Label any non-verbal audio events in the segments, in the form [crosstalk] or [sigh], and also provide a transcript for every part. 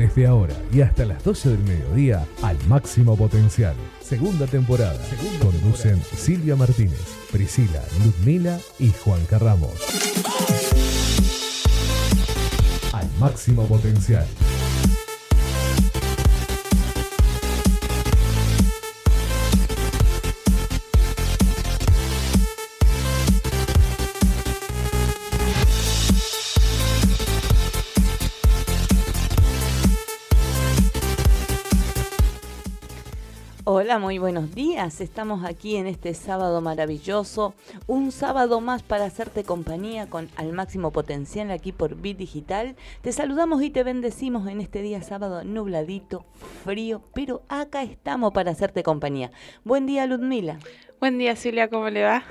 Desde ahora y hasta las 12 del mediodía, al máximo potencial. Segunda temporada. Conducen Silvia Martínez, Priscila, Ludmila y Juan Carramos. Al máximo potencial. Hola, muy buenos días. Estamos aquí en este sábado maravilloso. Un sábado más para hacerte compañía con Al Máximo Potencial aquí por Bit Digital. Te saludamos y te bendecimos en este día sábado nubladito, frío, pero acá estamos para hacerte compañía. Buen día, Ludmila. Buen día, Silvia, ¿cómo le va?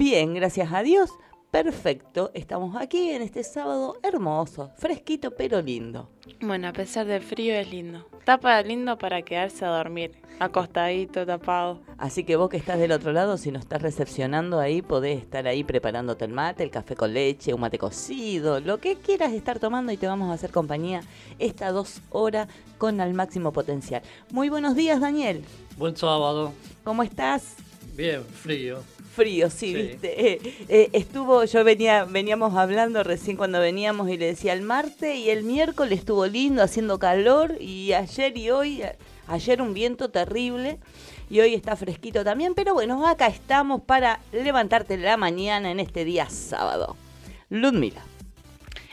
Bien, gracias a Dios. Perfecto, estamos aquí en este sábado hermoso, fresquito pero lindo. Bueno, a pesar del frío es lindo. Tapa lindo para quedarse a dormir, acostadito, tapado. Así que vos que estás del otro lado, si nos estás recepcionando ahí, podés estar ahí preparándote el mate, el café con leche, un mate cocido, lo que quieras estar tomando y te vamos a hacer compañía estas dos horas con al máximo potencial. Muy buenos días, Daniel. Buen sábado. ¿Cómo estás? Bien, frío frío, sí, viste. Eh, eh, estuvo, yo venía, veníamos hablando recién cuando veníamos y le decía el martes y el miércoles estuvo lindo, haciendo calor y ayer y hoy, ayer un viento terrible y hoy está fresquito también, pero bueno, acá estamos para levantarte la mañana en este día sábado. Ludmila.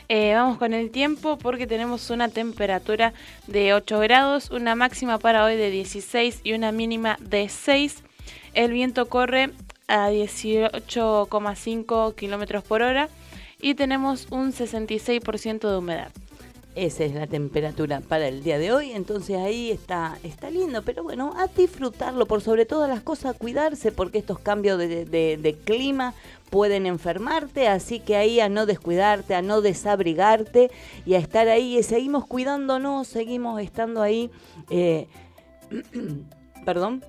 Eh, vamos con el tiempo porque tenemos una temperatura de 8 grados, una máxima para hoy de 16 y una mínima de 6. El viento corre a 18,5 kilómetros por hora y tenemos un 66% de humedad. Esa es la temperatura para el día de hoy, entonces ahí está, está lindo, pero bueno, a disfrutarlo, por sobre todas las cosas, a cuidarse, porque estos cambios de, clima pueden enfermarte, así que ahí a no descuidarte, a no desabrigarte y a estar ahí, seguimos cuidándonos, seguimos estando ahí, eh, [clears throat] perdón,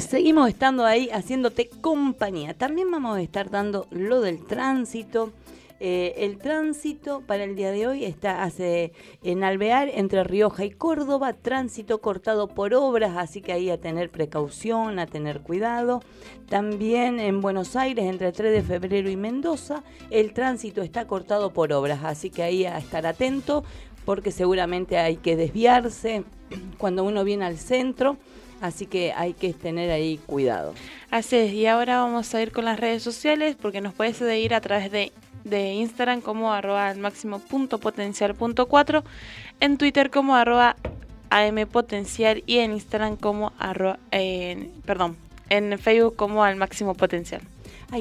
Seguimos estando ahí haciéndote compañía. También vamos a estar dando lo del tránsito. Eh, el tránsito para el día de hoy está hace, en Alvear, entre Rioja y Córdoba, tránsito cortado por obras, así que ahí a tener precaución, a tener cuidado. También en Buenos Aires, entre 3 de febrero y Mendoza, el tránsito está cortado por obras, así que ahí a estar atento porque seguramente hay que desviarse cuando uno viene al centro Así que hay que tener ahí cuidado. Así es, y ahora vamos a ir con las redes sociales porque nos puedes seguir a través de, de Instagram como arroba al máximo punto potencial punto cuatro, en Twitter como arroba ampotencial y en Instagram como arroba, perdón, en Facebook como al máximo potencial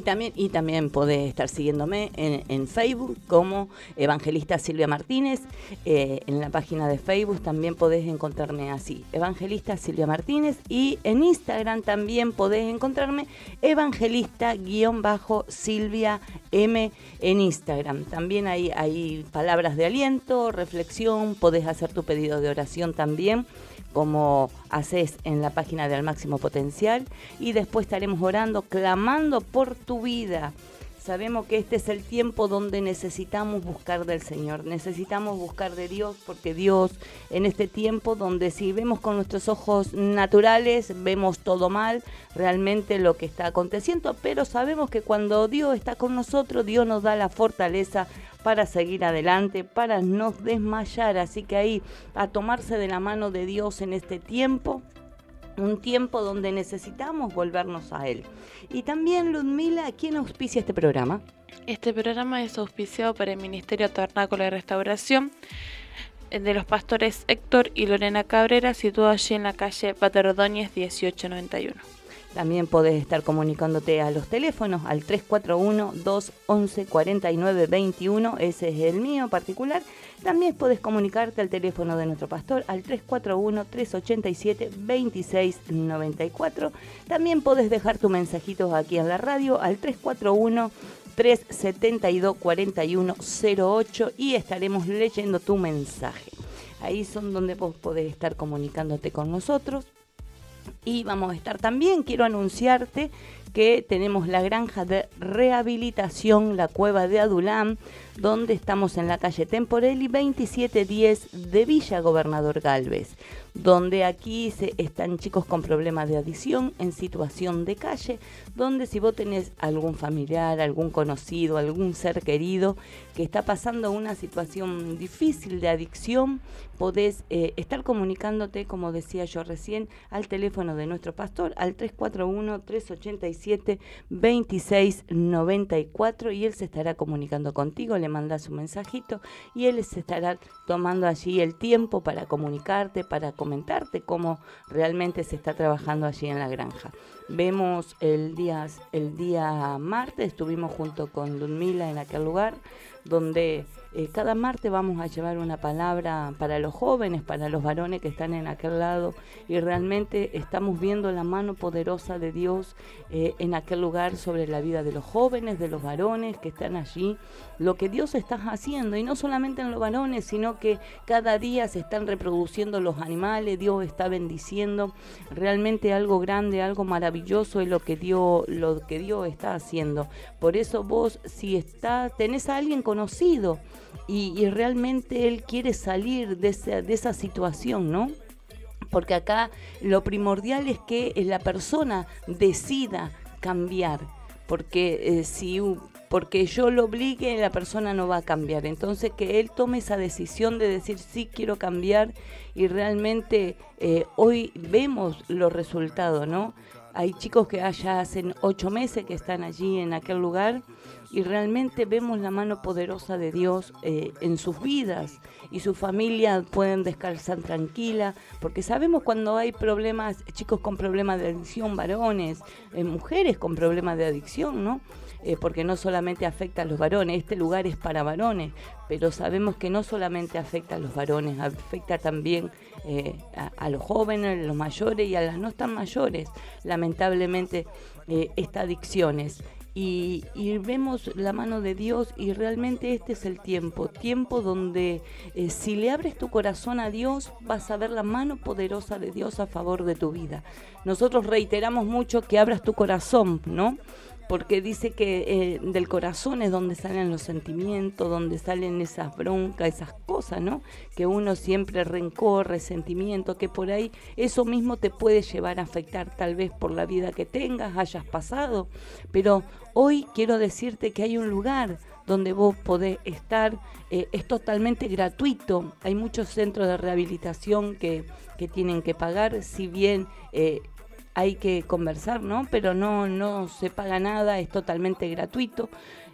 también, y también podés estar siguiéndome en, Facebook como Evangelista Silvia Martínez. Eh, en la página de Facebook también podés encontrarme así, Evangelista Silvia Martínez. Y en Instagram también podés encontrarme Evangelista-Silvia M en Instagram. También hay, hay palabras de aliento, reflexión, podés hacer tu pedido de oración también como haces en la página de Al Máximo Potencial. Y después estaremos orando, clamando por tu vida. Sabemos que este es el tiempo donde necesitamos buscar del Señor, necesitamos buscar de Dios, porque Dios en este tiempo donde si vemos con nuestros ojos naturales, vemos todo mal, realmente lo que está aconteciendo, pero sabemos que cuando Dios está con nosotros, Dios nos da la fortaleza para seguir adelante, para no desmayar. Así que ahí a tomarse de la mano de Dios en este tiempo, un tiempo donde necesitamos volvernos a Él. Y también, Ludmila, ¿quién auspicia este programa? Este programa es auspiciado por el Ministerio Tabernáculo de Restauración de los pastores Héctor y Lorena Cabrera, situado allí en la calle Paterdóñez 1891. También podés estar comunicándote a los teléfonos al 341-211-4921, ese es el mío particular. También podés comunicarte al teléfono de nuestro pastor al 341-387-2694. También podés dejar tu mensajito aquí en la radio al 341 372 4108 y estaremos leyendo tu mensaje. Ahí son donde vos podés estar comunicándote con nosotros. Y vamos a estar también, quiero anunciarte que tenemos la granja de rehabilitación, la cueva de Adulán, donde estamos en la calle Temporelli 2710 de Villa Gobernador Galvez donde aquí se, están chicos con problemas de adicción en situación de calle, donde si vos tenés algún familiar, algún conocido, algún ser querido que está pasando una situación difícil de adicción, podés eh, estar comunicándote, como decía yo recién, al teléfono de nuestro pastor, al 341-387-2694 y él se estará comunicando contigo, le mandas un mensajito y él se estará tomando allí el tiempo para comunicarte, para comentarte cómo realmente se está trabajando allí en la granja. Vemos el día, el día martes, estuvimos junto con Ludmila en aquel lugar donde eh, cada martes vamos a llevar una palabra para los jóvenes, para los varones que están en aquel lado y realmente estamos viendo la mano poderosa de Dios eh, en aquel lugar sobre la vida de los jóvenes, de los varones que están allí, lo que Dios está haciendo y no solamente en los varones, sino que cada día se están reproduciendo los animales, Dios está bendiciendo, realmente algo grande, algo maravilloso es lo que Dios, lo que Dios está haciendo. Por eso vos si está, tenés a alguien conocido, y, realmente él quiere salir de esa, de esa situación, ¿no? Porque acá lo primordial es que la persona decida cambiar, porque eh, si porque yo lo obligue, la persona no va a cambiar. Entonces que él tome esa decisión de decir sí quiero cambiar y realmente eh, hoy vemos los resultados, ¿no? Hay chicos que ya hacen ocho meses que están allí en aquel lugar y realmente vemos la mano poderosa de Dios eh, en sus vidas y su familia pueden descansar tranquila, porque sabemos cuando hay problemas, chicos con problemas de adicción, varones, eh, mujeres con problemas de adicción, ¿no? Eh, porque no solamente afecta a los varones, este lugar es para varones, pero sabemos que no solamente afecta a los varones, afecta también a, los jóvenes, a los mayores y a las no tan mayores, lamentablemente, estas adicciones y, vemos la mano de Dios y realmente este es el tiempo, tiempo donde eh, si le abres tu corazón a Dios vas a ver la mano poderosa de Dios a favor de tu vida. Nosotros reiteramos mucho que abras tu corazón, ¿no? Porque dice que eh, del corazón es donde salen los sentimientos, donde salen esas broncas, esas cosas, ¿no? Que uno siempre rencor, resentimiento, que por ahí eso mismo te puede llevar a afectar tal vez por la vida que tengas, hayas pasado, pero hoy quiero decirte que hay un lugar donde vos podés estar, eh, es totalmente gratuito, hay muchos centros de rehabilitación que, que tienen que pagar, si bien eh, hay que conversar, ¿no? Pero no, no se paga nada, es totalmente gratuito.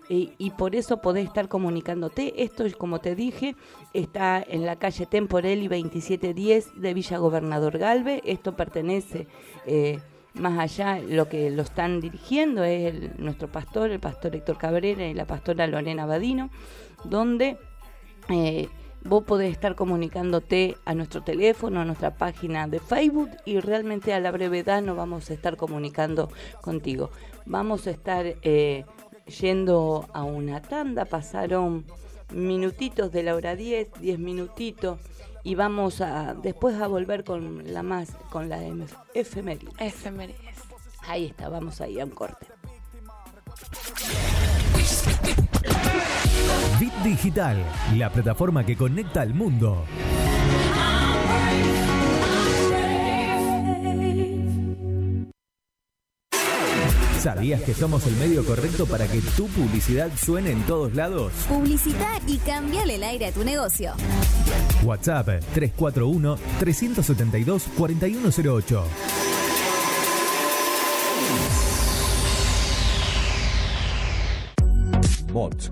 Y, por eso podés estar comunicándote. Esto, como te dije, está en la calle Temporelli 2710 de Villa Gobernador Galve. Esto pertenece eh, más allá, lo que lo están dirigiendo es nuestro pastor, el pastor Héctor Cabrera y la pastora Lorena Badino, donde eh, vos podés estar comunicándote a nuestro teléfono, a nuestra página de Facebook y realmente a la brevedad nos vamos a estar comunicando contigo. Vamos a estar eh, yendo a una tanda, pasaron minutitos de la hora 10, 10 minutitos y vamos a después a volver con la más con la efemérides. Efemérides. Ahí está, vamos ahí a un corte. Bit Digital, la plataforma que conecta al mundo. ¿Sabías que somos el medio correcto para que tu publicidad suene en todos lados? Publicita y cambiale el aire a tu negocio. WhatsApp 341 372 4108. Mods,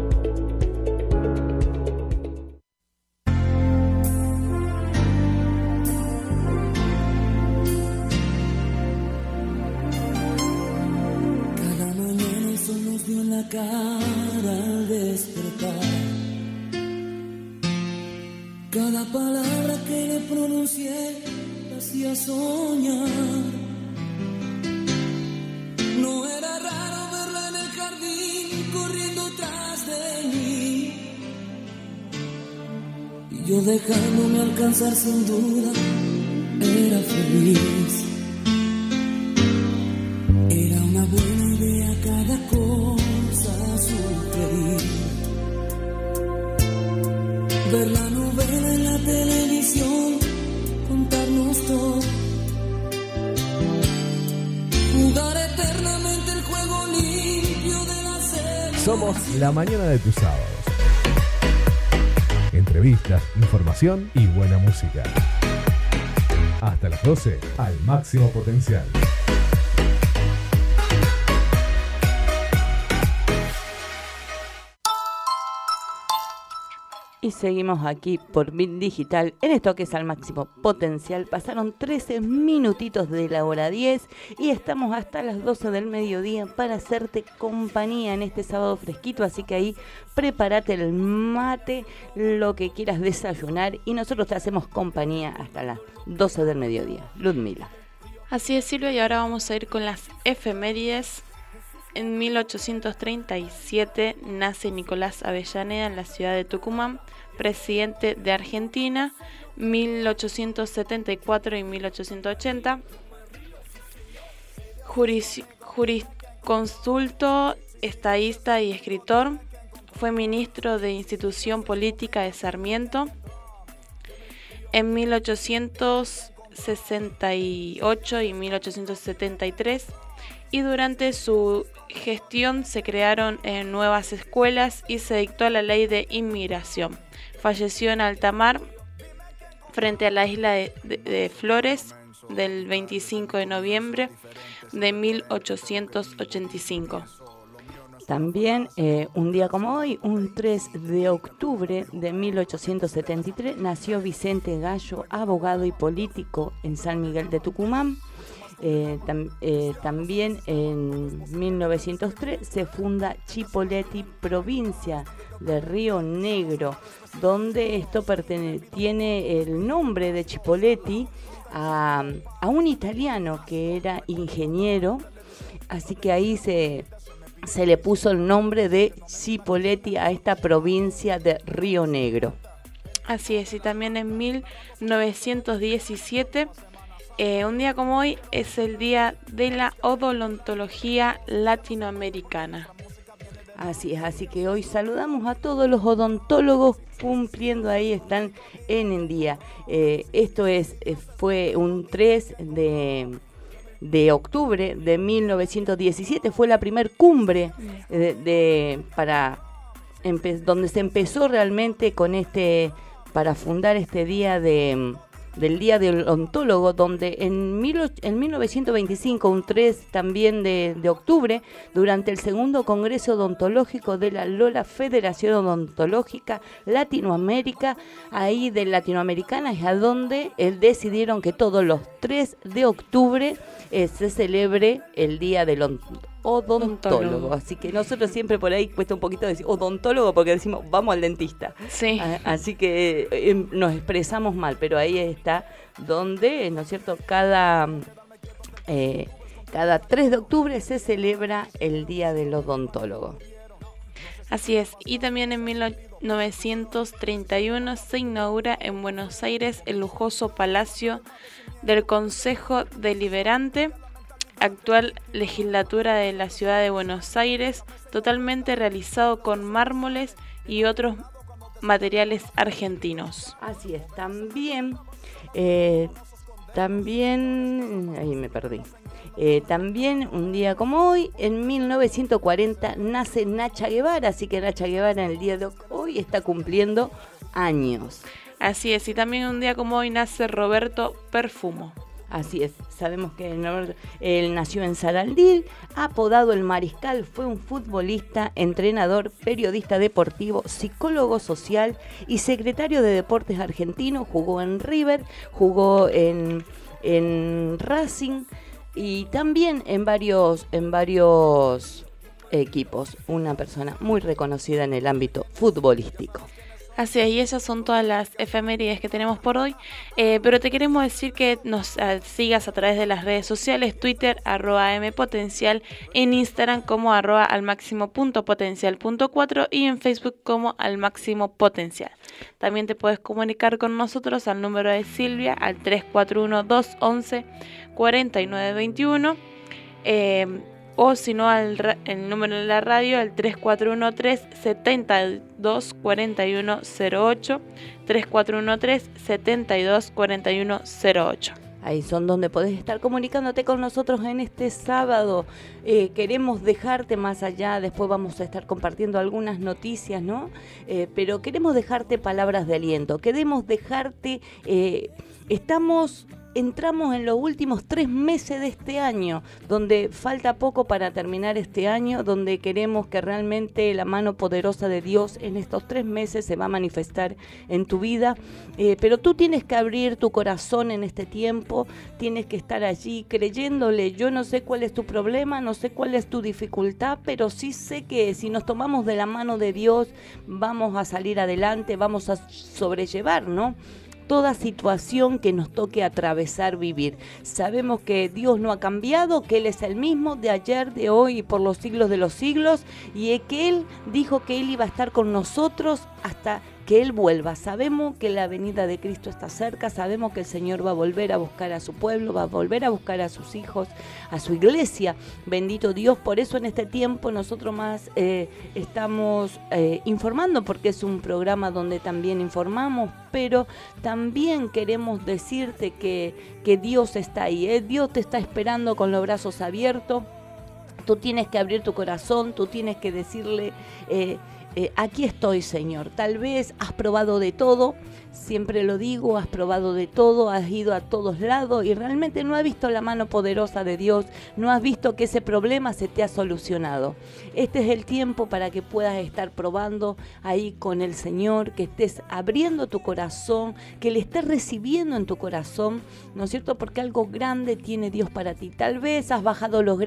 sin duda, era feliz. Era una buena idea cada cosa sugerir. Ver la novela en la televisión, contarnos todo. Jugar eternamente el juego limpio de la serie. Somos la mañana de tus sábados. Información y buena música. Hasta las 12, al máximo potencial. Y seguimos aquí por Bit Digital en esto que es al máximo potencial. Pasaron 13 minutitos de la hora 10 y estamos hasta las 12 del mediodía para hacerte compañía en este sábado fresquito. Así que ahí prepárate el mate, lo que quieras desayunar y nosotros te hacemos compañía hasta las 12 del mediodía. Ludmila. Así es, Silvia, y ahora vamos a ir con las efemérides. En 1837 nace Nicolás Avellaneda en la ciudad de Tucumán, presidente de Argentina, 1874 y 1880. Juris- jurisconsulto, estadista y escritor. Fue ministro de Institución Política de Sarmiento. En 1868 y 1873 y durante su gestión se crearon eh, nuevas escuelas y se dictó la ley de inmigración. Falleció en alta mar frente a la isla de Flores del 25 de noviembre de 1885. También eh, un día como hoy, un 3 de octubre de 1873, nació Vicente Gallo, abogado y político en San Miguel de Tucumán. Eh, eh, también en 1903 se funda Chipoleti, provincia de Río Negro, donde esto tiene el nombre de Chipoleti a, un italiano que era ingeniero, así que ahí se, se le puso el nombre de Cipolletti a esta provincia de Río Negro. Así es, y también en 1917, eh, un día como hoy, es el día de la odontología latinoamericana. Así es, así que hoy saludamos a todos los odontólogos cumpliendo ahí, están en el día. Eh, esto es, eh, fue un 3 de, de octubre de 1917, fue la primer cumbre eh, de, para empe- donde se empezó realmente con este para fundar este día de del Día del Ontólogo, donde en, mil, en 1925, un 3 también de, de octubre, durante el segundo Congreso Odontológico de la Lola Federación Odontológica Latinoamérica, ahí de Latinoamericana, es a donde eh, decidieron que todos los 3 de octubre eh, se celebre el Día del on- odontólogo. Así que nosotros siempre por ahí cuesta un poquito decir odontólogo porque decimos vamos al dentista. Sí. A- Así que eh, nos expresamos mal, pero ahí está donde, ¿no es cierto? Cada, eh, cada 3 de octubre se celebra el Día del Odontólogo. Así es. Y también en 1931 se inaugura en Buenos Aires el lujoso Palacio del Consejo Deliberante, actual legislatura de la ciudad de Buenos Aires, totalmente realizado con mármoles y otros materiales argentinos. Así es, también, eh, también, ahí me perdí. Eh, también un día como hoy, en 1940, nace Nacha Guevara, así que Nacha Guevara en el día de hoy está cumpliendo años. Así es, y también un día como hoy nace Roberto Perfumo. Así es, sabemos que él nació en Sarandí, apodado el Mariscal, fue un futbolista, entrenador, periodista deportivo, psicólogo social y secretario de Deportes Argentino, jugó en River, jugó en, en Racing y también en varios, en varios equipos, una persona muy reconocida en el ámbito futbolístico. Así es, y esas son todas las efemérides que tenemos por hoy. Eh, pero te queremos decir que nos ah, sigas a través de las redes sociales, Twitter, arroba mpotencial, en Instagram como arroba al máximo punto potencial punto cuatro y en Facebook como al máximo potencial. También te puedes comunicar con nosotros al número de Silvia al 341-211-4921. Eh, o si no al el número de la radio al 3413 72 41 08 3413 72 41 08 Ahí son donde podés estar comunicándote con nosotros en este sábado. Eh, queremos dejarte más allá, después vamos a estar compartiendo algunas noticias, ¿no? Eh, pero queremos dejarte palabras de aliento, queremos dejarte... eh, estamos... Entramos en los últimos tres meses de este año, donde falta poco para terminar este año, donde queremos que realmente la mano poderosa de Dios en estos tres meses se va a manifestar en tu vida. Eh, pero tú tienes que abrir tu corazón en este tiempo, tienes que estar allí creyéndole. Yo no sé cuál es tu problema, no sé cuál es tu dificultad, pero sí sé que si nos tomamos de la mano de Dios, vamos a salir adelante, vamos a sobrellevar, ¿no? Toda situación que nos toque atravesar, vivir. Sabemos que Dios no ha cambiado, que Él es el mismo de ayer, de hoy y por los siglos de los siglos, y que Él dijo que Él iba a estar con nosotros hasta que Él vuelva. Sabemos que la venida de Cristo está cerca, sabemos que el Señor va a volver a buscar a su pueblo, va a volver a buscar a sus hijos, a su iglesia. Bendito Dios, por eso en este tiempo nosotros más eh, estamos eh, informando, porque es un programa donde también informamos, pero también queremos decirte que, que Dios está ahí, ¿eh? Dios te está esperando con los brazos abiertos. Tú tienes que abrir tu corazón, tú tienes que decirle, eh, eh, aquí estoy Señor. Tal vez has probado de todo, siempre lo digo, has probado de todo, has ido a todos lados y realmente no has visto la mano poderosa de Dios, no has visto que ese problema se te ha solucionado. Este es el tiempo para que puedas estar probando ahí con el Señor, que estés abriendo tu corazón, que le estés recibiendo en tu corazón, ¿no es cierto? Porque algo grande tiene Dios para ti. Tal vez has bajado los,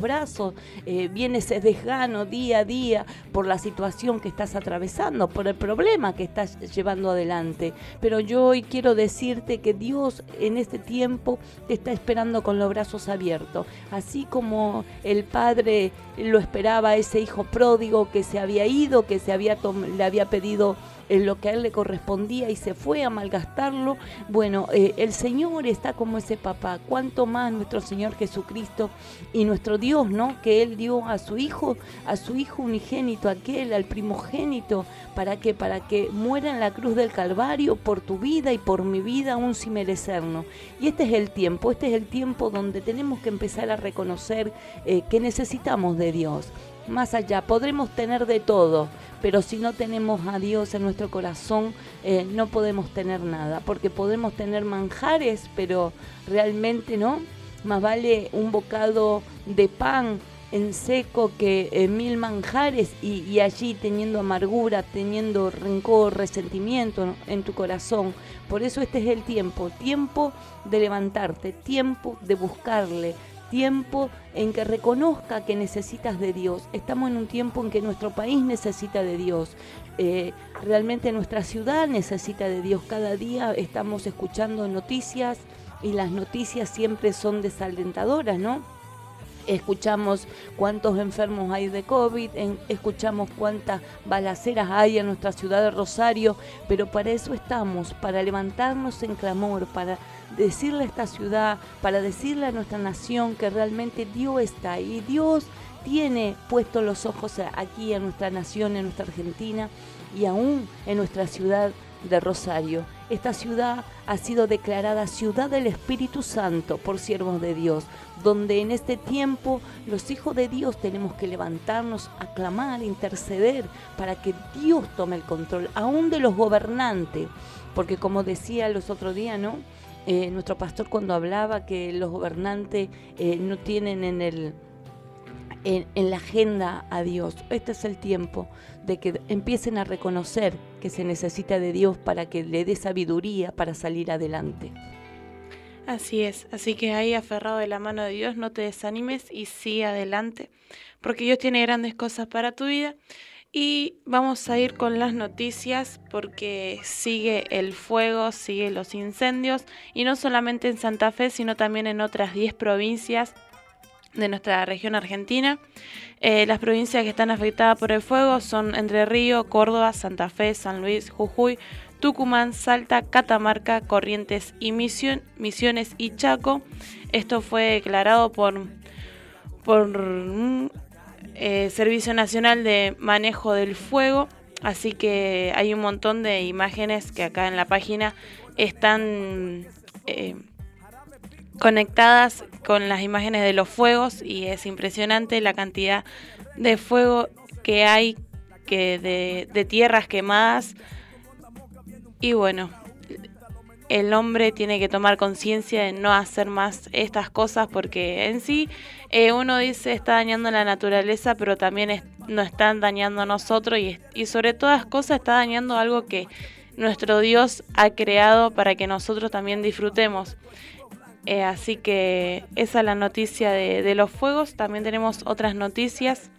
brazos, eh, viene desgano día a día por la situación que estás atravesando, por el problema que estás llevando adelante. Pero yo hoy quiero decirte que Dios en este tiempo te está esperando con los brazos abiertos. Así como el Padre lo esperaba a ese hijo pródigo que se había ido, que se había le había pedido en lo que a él le correspondía y se fue a malgastarlo. Bueno, eh, el Señor está como ese papá. Cuánto más nuestro Señor Jesucristo y nuestro Dios, ¿no? Que Él dio a su Hijo, a su Hijo unigénito, aquel, al primogénito. ¿Para qué? Para que muera en la cruz del Calvario por tu vida y por mi vida, aún sin merecernos. Y este es el tiempo, este es el tiempo donde tenemos que empezar a reconocer eh, que necesitamos de Dios más allá. Podremos tener de todo, pero si no tenemos a Dios en nuestro corazón, eh, no podemos tener nada, porque podemos tener manjares, pero realmente no. Más vale un bocado de pan en seco que eh, mil manjares y, y allí teniendo amargura, teniendo rencor, resentimiento en tu corazón. Por eso este es el tiempo, tiempo de levantarte, tiempo de buscarle, tiempo en que reconozca que necesitas de Dios. Estamos en un tiempo en que nuestro país necesita de Dios. Eh, realmente nuestra ciudad necesita de Dios. Cada día estamos escuchando noticias y las noticias siempre son desalentadoras, ¿no? Escuchamos cuántos enfermos hay de COVID, escuchamos cuántas balaceras hay en nuestra ciudad de Rosario, pero para eso estamos, para levantarnos en clamor, para decirle a esta ciudad, para decirle a nuestra nación que realmente Dios está ahí. Dios tiene puestos los ojos aquí en nuestra nación, en nuestra Argentina y aún en nuestra ciudad de Rosario. Esta ciudad ha sido declarada ciudad del Espíritu Santo por siervos de Dios, donde en este tiempo los hijos de Dios tenemos que levantarnos, aclamar, interceder para que Dios tome el control, aún de los gobernantes, porque como decía los otros días, ¿no? Eh, nuestro pastor cuando hablaba que los gobernantes eh, no tienen en el en, en la agenda a Dios. Este es el tiempo de que empiecen a reconocer que se necesita de Dios para que le dé sabiduría para salir adelante. Así es, así que ahí aferrado de la mano de Dios, no te desanimes y sigue adelante, porque Dios tiene grandes cosas para tu vida. Y vamos a ir con las noticias porque sigue el fuego, sigue los incendios, y no solamente en Santa Fe, sino también en otras 10 provincias de nuestra región argentina. Eh, las provincias que están afectadas por el fuego son Entre Río, Córdoba, Santa Fe, San Luis, Jujuy, Tucumán, Salta, Catamarca, Corrientes y Misiones y Chaco. Esto fue declarado por, por mm, eh, Servicio Nacional de Manejo del Fuego. Así que hay un montón de imágenes que acá en la página están eh, conectadas con las imágenes de los fuegos y es impresionante la cantidad de fuego que hay que de, de tierras quemadas y bueno el hombre tiene que tomar conciencia de no hacer más estas cosas porque en sí eh, uno dice está dañando la naturaleza pero también nos están dañando a nosotros y, y sobre todas cosas está dañando algo que nuestro Dios ha creado para que nosotros también disfrutemos. Eh, así que esa es la noticia de los fuegos. También tenemos otras noticias.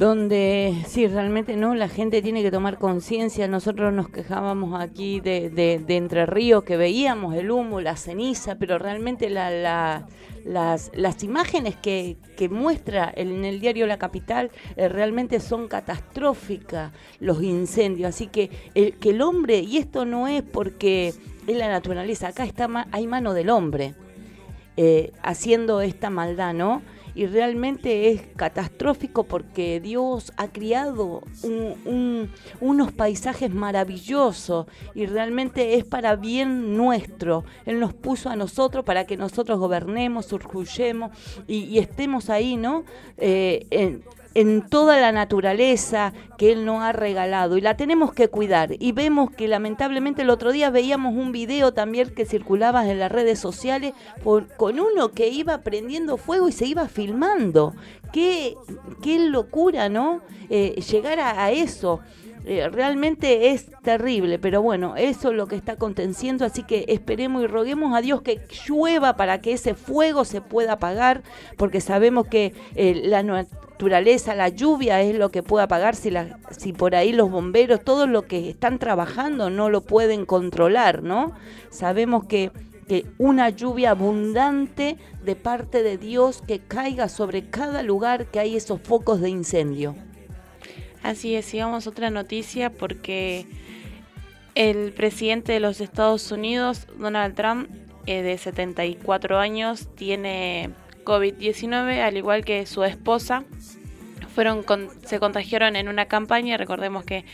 Donde sí, realmente no, la gente tiene que tomar conciencia. Nosotros nos quejábamos aquí de, de- de Entre Ríos, que veíamos el humo, la ceniza, pero realmente la, la- las, las imágenes que, que muestra en el diario La Capital eh, realmente son catastróficas, los incendios. Así que el, que el hombre, y esto no es porque es la naturaleza, acá está hay mano del hombre eh, haciendo esta maldad, ¿no? Y realmente es catastrófico porque Dios ha criado un- un- unos paisajes maravillosos y realmente es para bien nuestro. Él nos puso a nosotros para que nosotros gobernemos, surjuyemos y, estemos ahí, ¿no? Eh, en toda la naturaleza que Él nos ha regalado y la tenemos que cuidar. Y vemos que lamentablemente el otro día veíamos un video también que circulaba en las redes sociales con uno que iba prendiendo fuego y se iba filmando. Qué, qué locura, ¿no? Eh, llegar a, a eso. Eh, realmente es terrible, pero bueno, eso es lo que está aconteciendo, así que esperemos y roguemos a Dios que llueva para que ese fuego se pueda apagar, porque sabemos que eh, la naturaleza, la lluvia es lo que puede apagar si, si por ahí los bomberos, todos los que están trabajando no lo pueden controlar, ¿no? Sabemos que que una lluvia abundante de parte de Dios que caiga sobre cada lugar que hay esos focos de incendio. Así es, otra noticia porque el presidente de los Estados Unidos, Donald Trump, eh, de 74 años, tiene COVID-19, al igual que su esposa. Fueron con- se contagiaron en una campaña, recordemos que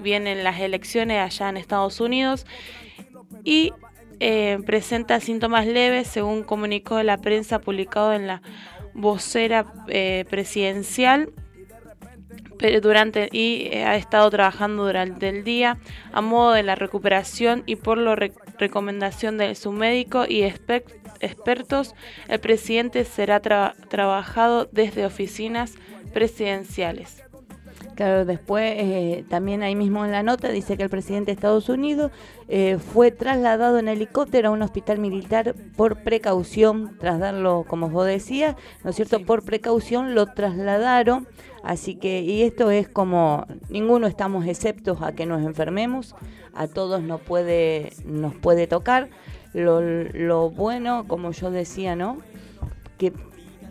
vienen las elecciones allá en Estados Unidos y eh, presenta síntomas leves, según comunicó la prensa publicado en la vocera eh, presidencial durante y eh, ha estado trabajando durante el día a modo de la recuperación y por la re- recomendación de su médico y exper- expertos, el presidente será tra- trabajado desde oficinas presidenciales. Claro, después eh, también ahí mismo en la nota dice que el presidente de Estados Unidos eh, fue trasladado en helicóptero a un hospital militar por precaución, tras darlo, como vos decías, ¿no es cierto? Por precaución lo trasladaron, así que, y esto es como, ninguno estamos exceptos a que nos enfermemos, a todos nos puede, nos puede tocar. Lo, lo bueno, como yo decía, ¿no? que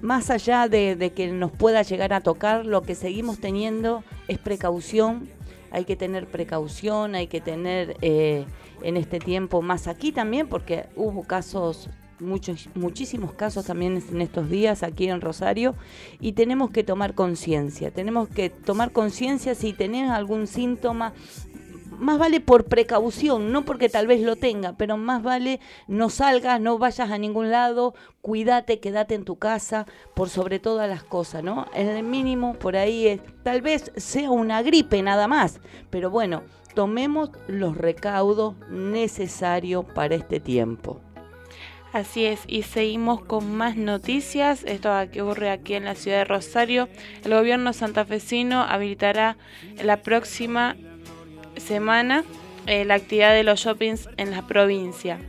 más allá de, que nos pueda llegar a tocar, lo que seguimos teniendo es precaución. Hay que tener precaución, hay que tener eh, en este tiempo más aquí también, porque hubo casos, muchos, muchísimos casos también en estos días aquí en Rosario, y tenemos que tomar conciencia. Tenemos que tomar conciencia si tenés algún síntoma, más vale por precaución, no porque tal vez lo tenga, pero más vale no salgas, no vayas a ningún lado, cuídate, quédate en tu casa, por sobre todas las cosas, ¿no? El mínimo por ahí es, tal vez sea una gripe nada más, pero bueno, tomemos los recaudos necesarios para este tiempo. Así es, y seguimos con más noticias. Esto que ocurre aquí en la ciudad de Rosario. El gobierno santafesino habilitará la próxima semana eh, la actividad de los shoppings en la provincia.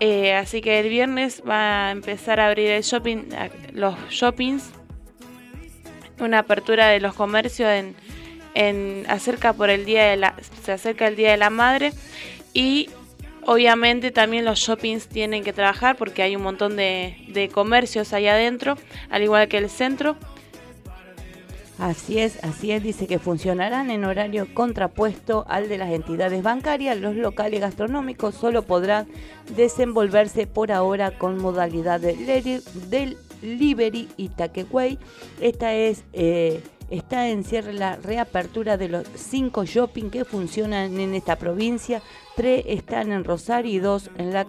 Eh, así que el viernes va a empezar a abrir el shopping, los shoppings, una apertura de los comercios en, en acerca por el día de la, se acerca el día de la madre y Obviamente también los shoppings tienen que trabajar porque hay un montón de, de comercios ahí adentro, al igual que el centro. Así es, así es, dice que funcionarán en horario contrapuesto al de las entidades bancarias. Los locales gastronómicos solo podrán desenvolverse por ahora con modalidad de delivery y takeaway. Esta es eh, está en cierre la reapertura de los cinco shopping que funcionan en esta provincia. Tres están en Rosario y dos en la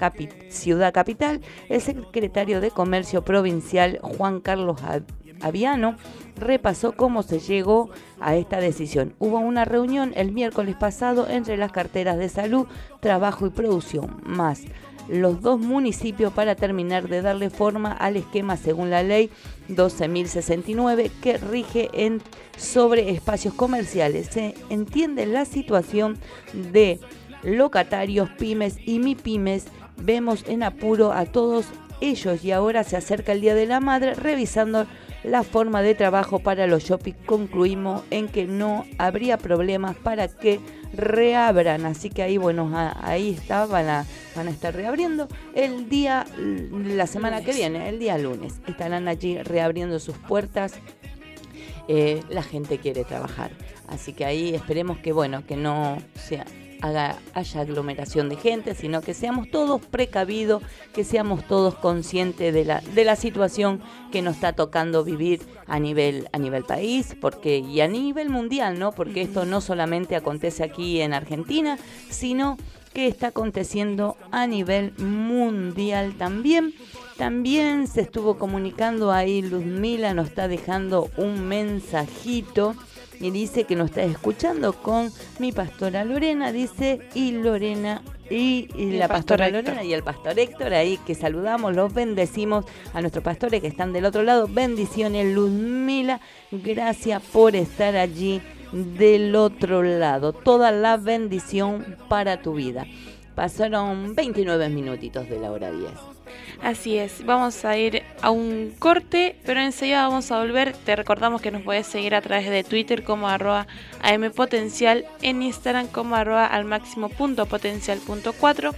ciudad capital. El secretario de Comercio Provincial, Juan Carlos Aviano, repasó cómo se llegó a esta decisión. Hubo una reunión el miércoles pasado entre las carteras de salud, trabajo y producción, más los dos municipios para terminar de darle forma al esquema según la ley 12.069 que rige sobre espacios comerciales. Se entiende la situación de locatarios, pymes y mipymes. Vemos en apuro a todos ellos y ahora se acerca el Día de la Madre revisando la forma de trabajo para los shopping. Concluimos en que no habría problemas para que reabran. Así que ahí, bueno, ahí está, van a, van a estar reabriendo el día, la semana que viene, el día lunes. Estarán allí reabriendo sus puertas. Eh, la gente quiere trabajar. Así que ahí esperemos que, bueno, que no sea haga, haya aglomeración de gente, sino que seamos todos precavidos, que seamos todos conscientes de la, de la situación que nos está tocando vivir a nivel, a nivel país, porque, y a nivel mundial, ¿no? Porque esto no solamente acontece aquí en Argentina, sino que está aconteciendo a nivel mundial también. También se estuvo comunicando ahí, Luzmila nos está dejando un mensajito y dice que nos está escuchando con mi pastora Lorena, dice, y Lorena y, la pastor pastora Héctor. Lorena y el pastor Héctor ahí que saludamos, los bendecimos a nuestros pastores que están del otro lado. Bendiciones, Luzmila, gracias por estar allí del otro lado. Toda la bendición para tu vida. Pasaron 29 minutitos de la hora 10. Así es, vamos a ir a un corte, pero enseguida vamos a volver. Te recordamos que nos puedes seguir a través de Twitter como arroba ampotencial, en Instagram como arroba al máximo punto potencial punto cuatro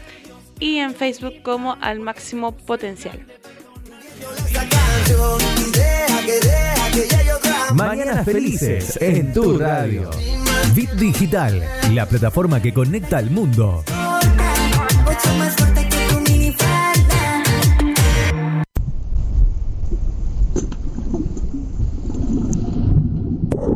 y en Facebook como al máximo potencial. Mañanas felices en tu radio. Bit Digital, la plataforma que conecta al mundo.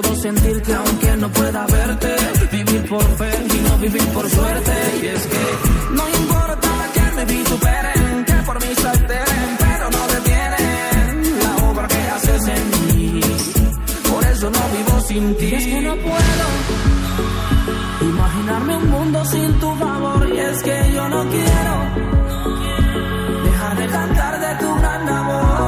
Puedo sentirte aunque no pueda verte. Vivir por fe y no vivir por suerte. Y es que no importa que me vituperen, que por mí se alteren, pero no detienen la obra que haces en mí. Por eso no vivo sin ti. Y es que no puedo imaginarme un mundo sin tu favor. Y es que yo no quiero dejar de cantar de tu gran amor.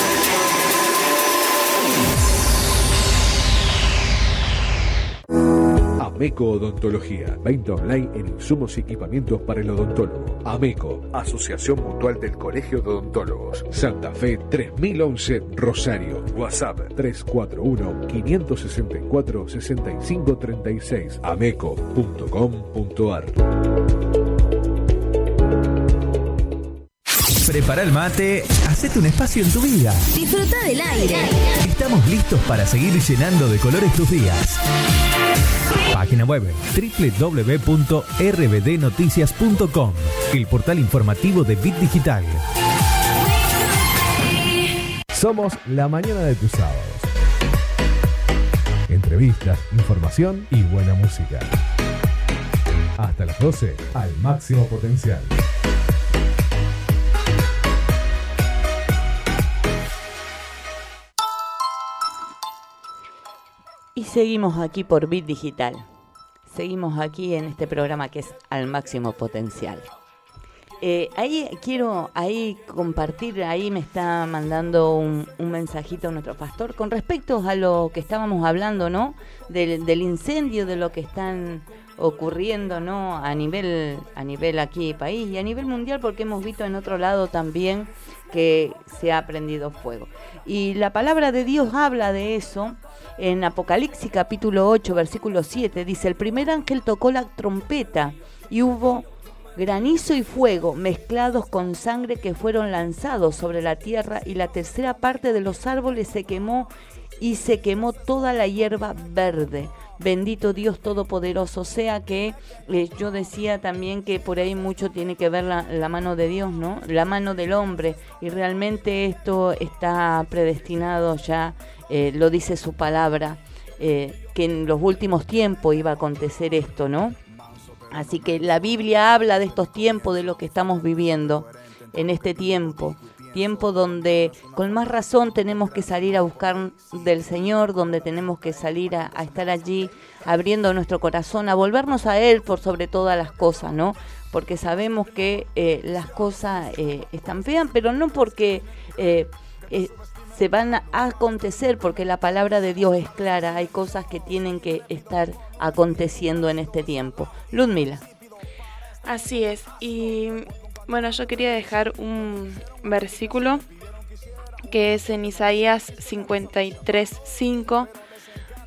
Ameco Odontología. Venta online en insumos y equipamientos para el odontólogo. Ameco, Asociación Mutual del Colegio de Odontólogos. Santa Fe 3011 Rosario. WhatsApp 341-564-6536. Ameco.com.ar. Prepara el mate, hacete un espacio en tu vida. Disfruta del aire. Estamos listos para seguir llenando de colores tus días. Página web www.rbdnoticias.com, el portal informativo de Bit Digital. Somos la mañana de tus sábados. Entrevistas, información y buena música. Hasta las 12, al máximo potencial. Y seguimos aquí por Bit Digital. Seguimos aquí en este programa que es al máximo potencial. Eh, ahí quiero ahí compartir, ahí me está mandando un, un mensajito nuestro pastor con respecto a lo que estábamos hablando, ¿no? Del, del incendio, de lo que están ocurriendo, ¿no? A nivel, a nivel aquí país y a nivel mundial, porque hemos visto en otro lado también que se ha prendido fuego. Y la palabra de Dios habla de eso. En Apocalipsis capítulo 8, versículo 7, dice, el primer ángel tocó la trompeta y hubo granizo y fuego mezclados con sangre que fueron lanzados sobre la tierra y la tercera parte de los árboles se quemó y se quemó toda la hierba verde. Bendito Dios Todopoderoso. O sea que eh, yo decía también que por ahí mucho tiene que ver la, mano de Dios, ¿no? La mano del hombre. Y realmente esto está predestinado ya, eh, lo dice su palabra, eh, que en los últimos tiempos iba a acontecer esto, ¿no? Así que la Biblia habla de estos tiempos, de lo que estamos viviendo en este tiempo. Tiempo donde con más razón tenemos que salir a buscar del Señor, donde tenemos que salir a, estar allí abriendo nuestro corazón, a volvernos a Él por sobre todas las cosas, ¿no? Porque sabemos que eh, las cosas eh, están feas, pero no porque eh, se van a acontecer, porque la palabra de Dios es clara, hay cosas que tienen que estar aconteciendo en este tiempo. Ludmila. Así es, y bueno, yo quería dejar un versículo que es en Isaías 53:5.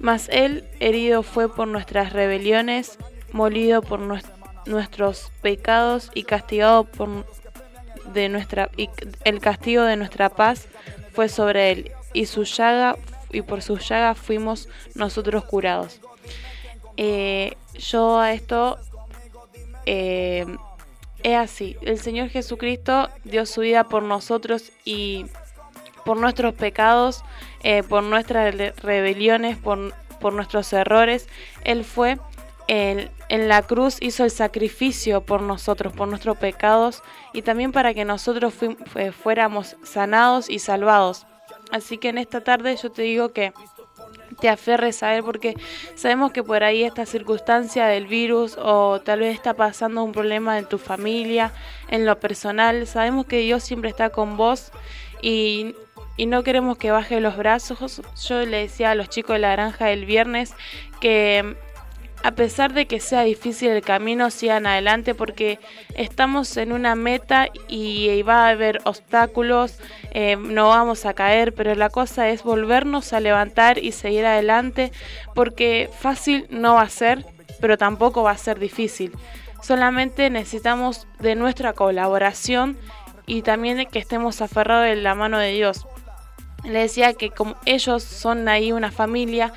Mas él herido fue por nuestras rebeliones, molido por nuestros pecados y castigado por de nuestra y el castigo de nuestra paz fue sobre él y su llaga y por su llaga fuimos nosotros curados. Eh, yo a esto eh, es así, el Señor Jesucristo dio su vida por nosotros y por nuestros pecados, eh, por nuestras rebeliones, por, nuestros errores. Él fue en la cruz, hizo el sacrificio por nosotros, por nuestros pecados y también para que nosotros fu fuéramos sanados y salvados. Así que en esta tarde yo te digo que te aferres a él porque sabemos que por ahí esta circunstancia del virus o tal vez está pasando un problema en tu familia, en lo personal, sabemos que Dios siempre está con vos y, y no queremos que baje los brazos. Yo le decía a los chicos de la granja el viernes que a pesar de que sea difícil el camino, sigan adelante porque estamos en una meta y va a haber obstáculos, eh, no vamos a caer, pero la cosa es volvernos a levantar y seguir adelante porque fácil no va a ser, pero tampoco va a ser difícil. Solamente necesitamos de nuestra colaboración y también de que estemos aferrados en la mano de Dios. Le decía que como ellos son ahí una familia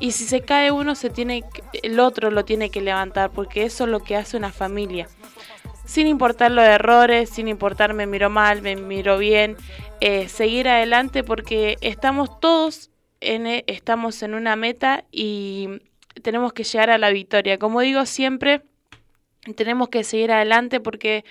y si se cae uno, se tiene el otro lo tiene que levantar, porque eso es lo que hace una familia. sin importar los errores, sin importar me miro mal, me miro bien, eh, seguir adelante porque estamos todos en, e- estamos en una meta y tenemos que llegar a la victoria. Como digo siempre, tenemos que seguir adelante porque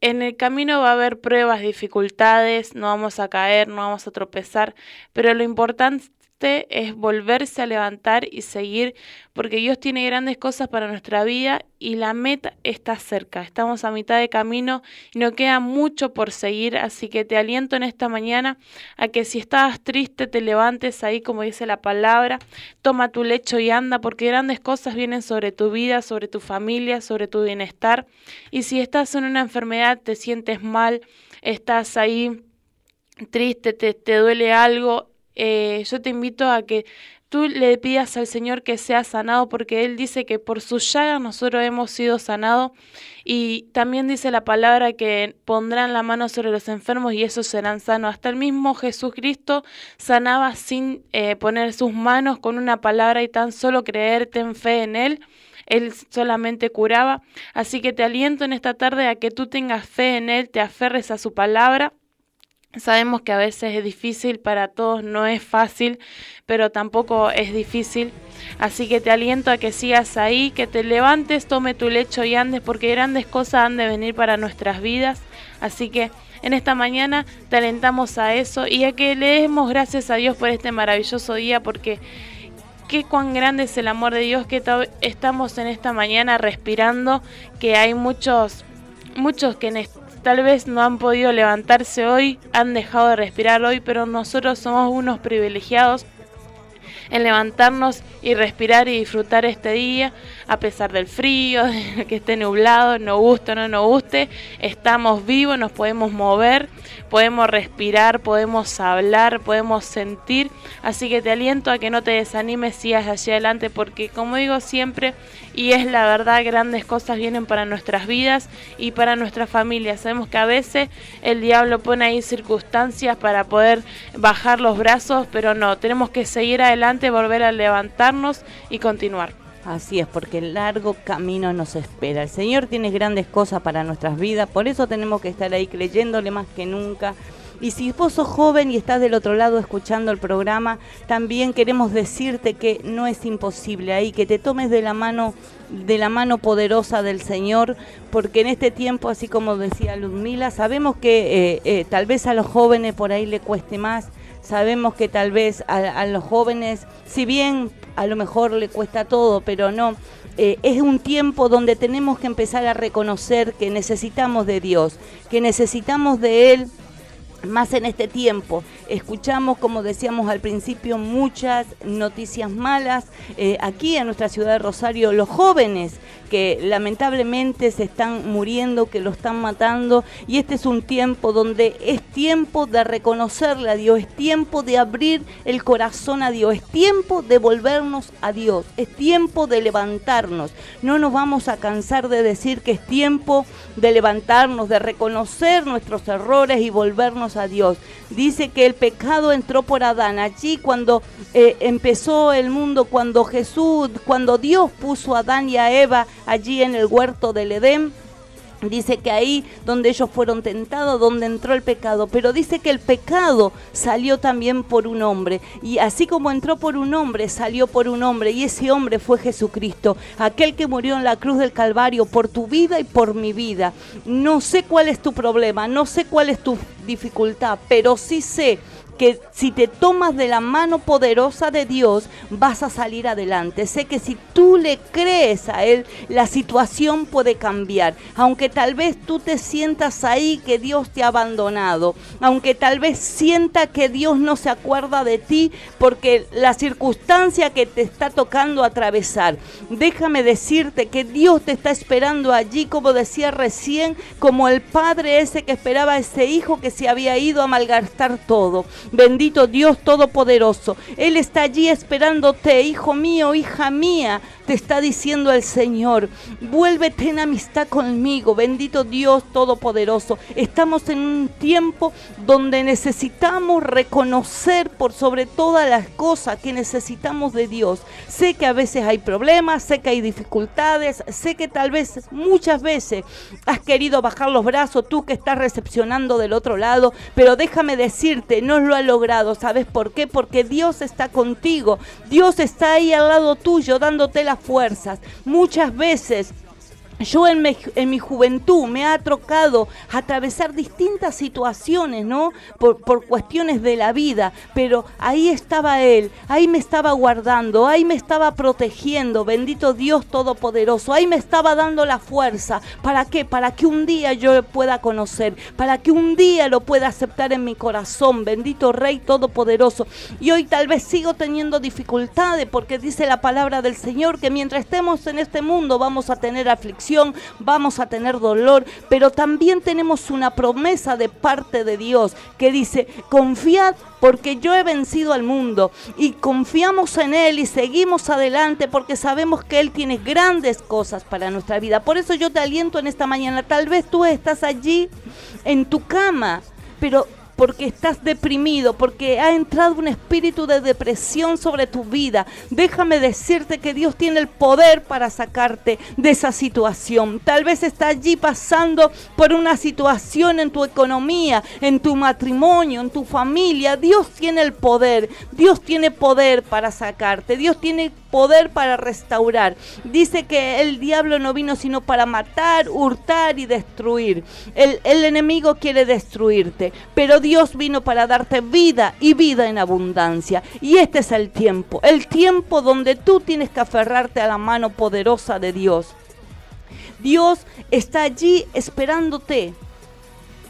en el camino va a haber pruebas, dificultades, no vamos a caer, no vamos a tropezar, pero lo importante es volverse a levantar y seguir, porque Dios tiene grandes cosas para nuestra vida y la meta está cerca. Estamos a mitad de camino y no queda mucho por seguir, así que te aliento en esta mañana a que si estás triste te levantes ahí, como dice la palabra, toma tu lecho y anda, porque grandes cosas vienen sobre tu vida, sobre tu familia, sobre tu bienestar. Y si estás en una enfermedad, te sientes mal, estás ahí triste, te, te duele algo, eh, yo te invito a que tú le pidas al Señor que sea sanado porque Él dice que por sus llagas nosotros hemos sido sanados y también dice la palabra que pondrán la mano sobre los enfermos y esos serán sanos. Hasta el mismo Jesucristo sanaba sin eh, poner sus manos con una palabra y tan solo creerte en fe en Él. Él solamente curaba. Así que te aliento en esta tarde a que tú tengas fe en Él, te aferres a su palabra Sabemos que a veces es difícil, para todos no es fácil, pero tampoco es difícil. Así que te aliento a que sigas ahí, que te levantes, tome tu lecho y andes, porque grandes cosas han de venir para nuestras vidas. Así que en esta mañana te alentamos a eso y a que le demos gracias a Dios por este maravilloso día, porque qué cuán grande es el amor de Dios que estamos en esta mañana respirando, que hay muchos, muchos que en tal vez no han podido levantarse hoy, han dejado de respirar hoy, pero nosotros somos unos privilegiados en levantarnos y respirar y disfrutar este día, a pesar del frío, de [laughs] que esté nublado, no guste o no nos guste, estamos vivos, nos podemos mover, podemos respirar, podemos hablar, podemos sentir, así que te aliento a que no te desanimes, sigas hacia adelante, porque como digo siempre, y es la verdad, grandes cosas vienen para nuestras vidas y para nuestra familia. Sabemos que a veces el diablo pone ahí circunstancias para poder bajar los brazos, pero no, tenemos que seguir adelante, volver a levantarnos y continuar. Así es, porque el largo camino nos espera. El Señor tiene grandes cosas para nuestras vidas, por eso tenemos que estar ahí creyéndole más que nunca. Y si vos sos joven y estás del otro lado escuchando el programa, también queremos decirte que no es imposible ahí, que te tomes de la mano de la mano poderosa del Señor, porque en este tiempo, así como decía Ludmila, sabemos que eh, eh, tal vez a los jóvenes por ahí le cueste más, sabemos que tal vez a, los jóvenes, si bien a lo mejor le cuesta todo, pero no, eh, es un tiempo donde tenemos que empezar a reconocer que necesitamos de Dios, que necesitamos de Él más en este tiempo. Escuchamos, como decíamos al principio, muchas noticias malas. Eh, aquí en nuestra ciudad de Rosario, los jóvenes que lamentablemente se están muriendo, que lo están matando. Y este es un tiempo donde es tiempo de reconocerle a Dios, es tiempo de abrir el corazón a Dios, es tiempo de volvernos a Dios, es tiempo de levantarnos. No nos vamos a cansar de decir que es tiempo de levantarnos, de reconocer nuestros errores y volvernos a Dios. Dice que el pecado entró por Adán. Allí cuando eh, empezó el mundo, cuando Jesús, cuando Dios puso a Adán y a Eva allí en el huerto del Edén, Dice que ahí donde ellos fueron tentados, donde entró el pecado, pero dice que el pecado salió también por un hombre. Y así como entró por un hombre, salió por un hombre. Y ese hombre fue Jesucristo, aquel que murió en la cruz del Calvario por tu vida y por mi vida. No sé cuál es tu problema, no sé cuál es tu dificultad, pero sí sé que si te tomas de la mano poderosa de Dios, vas a salir adelante. Sé que si tú le crees a Él, la situación puede cambiar. Aunque tal vez tú te sientas ahí que Dios te ha abandonado, aunque tal vez sienta que Dios no se acuerda de ti porque la circunstancia que te está tocando atravesar. Déjame decirte que Dios te está esperando allí, como decía recién, como el padre ese que esperaba a ese hijo que se había ido a malgastar todo. Bendito Dios Todopoderoso. Él está allí esperándote, hijo mío, hija mía. Te está diciendo el Señor, vuélvete en amistad conmigo, bendito Dios Todopoderoso. Estamos en un tiempo donde necesitamos reconocer por sobre todas las cosas que necesitamos de Dios. Sé que a veces hay problemas, sé que hay dificultades, sé que tal vez muchas veces has querido bajar los brazos, tú que estás recepcionando del otro lado, pero déjame decirte, no lo ha logrado. ¿Sabes por qué? Porque Dios está contigo. Dios está ahí al lado tuyo dándote las fuerzas. Muchas veces yo en mi, en mi, juventud me ha tocado atravesar distintas situaciones, ¿no? Por, por, cuestiones de la vida, pero ahí estaba Él, ahí me estaba guardando, ahí me estaba protegiendo, bendito Dios Todopoderoso, ahí me estaba dando la fuerza. ¿Para qué? Para que un día yo lo pueda conocer, para que un día lo pueda aceptar en mi corazón, bendito Rey Todopoderoso. Y hoy tal vez sigo teniendo dificultades porque dice la palabra del Señor que mientras estemos en este mundo vamos a tener aflicción vamos a tener dolor, pero también tenemos una promesa de parte de Dios que dice, confiad porque yo he vencido al mundo y confiamos en Él y seguimos adelante porque sabemos que Él tiene grandes cosas para nuestra vida. Por eso yo te aliento en esta mañana, tal vez tú estás allí en tu cama, pero porque estás deprimido, porque ha entrado un espíritu de depresión sobre tu vida. Déjame decirte que Dios tiene el poder para sacarte de esa situación. Tal vez está allí pasando por una situación en tu economía, en tu matrimonio, en tu familia. Dios tiene el poder. Dios tiene poder para sacarte. Dios tiene poder para restaurar. Dice que el diablo no vino sino para matar, hurtar y destruir. El, enemigo quiere destruirte, pero Dios vino para darte vida y vida en abundancia. Y este es el tiempo, el tiempo donde tú tienes que aferrarte a la mano poderosa de Dios. Dios está allí esperándote.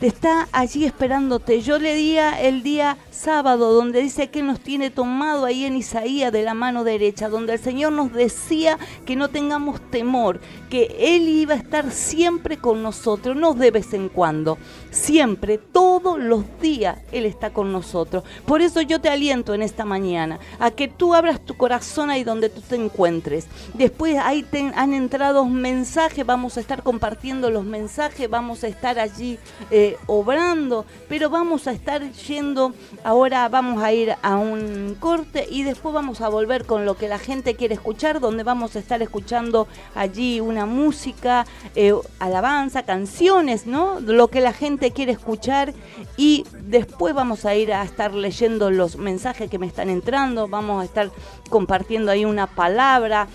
Está allí esperándote. Yo leía el día sábado donde dice que nos tiene tomado ahí en Isaías de la mano derecha, donde el Señor nos decía que no tengamos temor, que Él iba a estar siempre con nosotros, no de vez en cuando, siempre, todos los días Él está con nosotros. Por eso yo te aliento en esta mañana a que tú abras tu corazón ahí donde tú te encuentres. Después ahí han entrado mensajes, vamos a estar compartiendo los mensajes, vamos a estar allí eh, obrando, pero vamos a estar yendo Ahora vamos a ir a un corte y después vamos a volver con lo que la gente quiere escuchar, donde vamos a estar escuchando allí una música, eh, alabanza, canciones, ¿no? Lo que la gente quiere escuchar y después vamos a ir a estar leyendo los mensajes que me están entrando, vamos a estar compartiendo ahí una palabra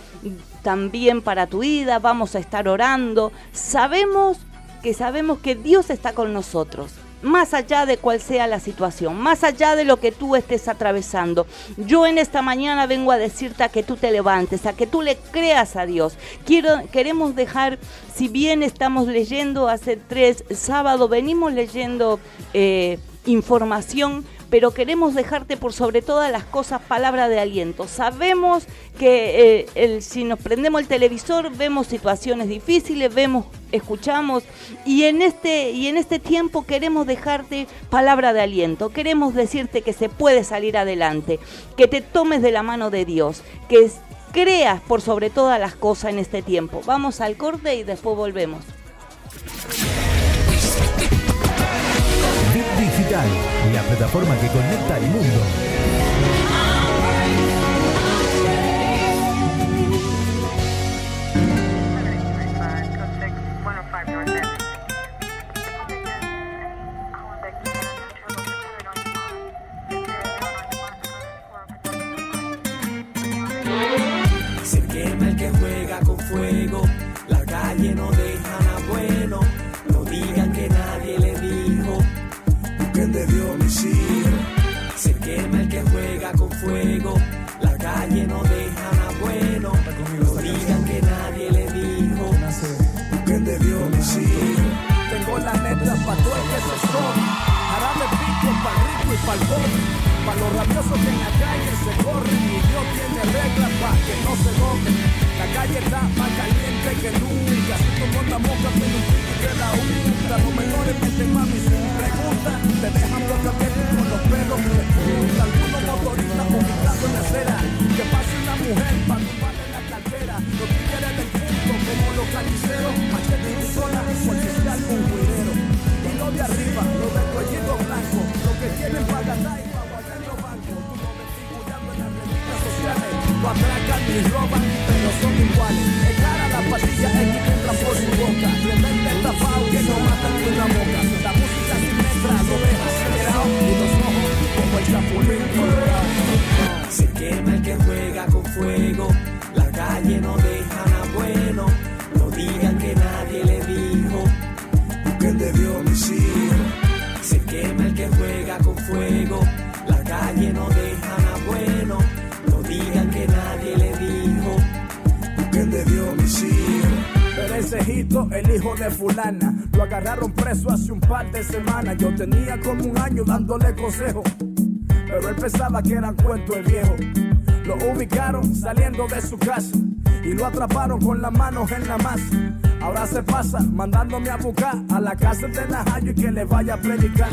también para tu vida, vamos a estar orando. Sabemos que sabemos que Dios está con nosotros más allá de cuál sea la situación, más allá de lo que tú estés atravesando. Yo en esta mañana vengo a decirte a que tú te levantes, a que tú le creas a Dios. Quiero, queremos dejar, si bien estamos leyendo hace tres sábados, venimos leyendo eh, información pero queremos dejarte por sobre todas las cosas palabra de aliento. Sabemos que eh, si nos prendemos el televisor vemos situaciones difíciles, vemos, escuchamos y en este y en este tiempo queremos dejarte palabra de aliento. Queremos decirte que se puede salir adelante, que te tomes de la mano de Dios, que creas por sobre todas las cosas en este tiempo. Vamos al corte y después volvemos. Digital, la plataforma que conecta al mundo. Se quema el que juega con fuego, la calle no deja que está más caliente que nunca. Siento con boca que no que la unta. Los mejores meten mami sin pregunta. Te dejan boca abierta con los pelos que te Algunos motoristas vomitando en la acera. Que pase una mujer para tumbarle la cartera. Los tigres del punto como los carniceros. Machete y sola por si algún cuidero. Y lo de arriba, los del cuellito blanco. Lo que tienen para gastar y para guardar los bancos. Tú lo ves figurando en las revistas sociales. Lo atracan. y roban, pero son iguales. Es cara la pastilla é que entra por su boca. Tremenda estafao que no mata ni una boca. La música sin letras, ovejas, el y los ojos como el chapulín colorado. El hijo de fulana, lo agarraron preso hace un par de semanas. Yo tenía como un año dándole consejo, pero él pensaba que eran cuentos de viejo. Lo ubicaron saliendo de su casa y lo atraparon con las manos en la masa. Ahora se pasa mandándome a buscar a la casa de Najayo y que le vaya a predicar.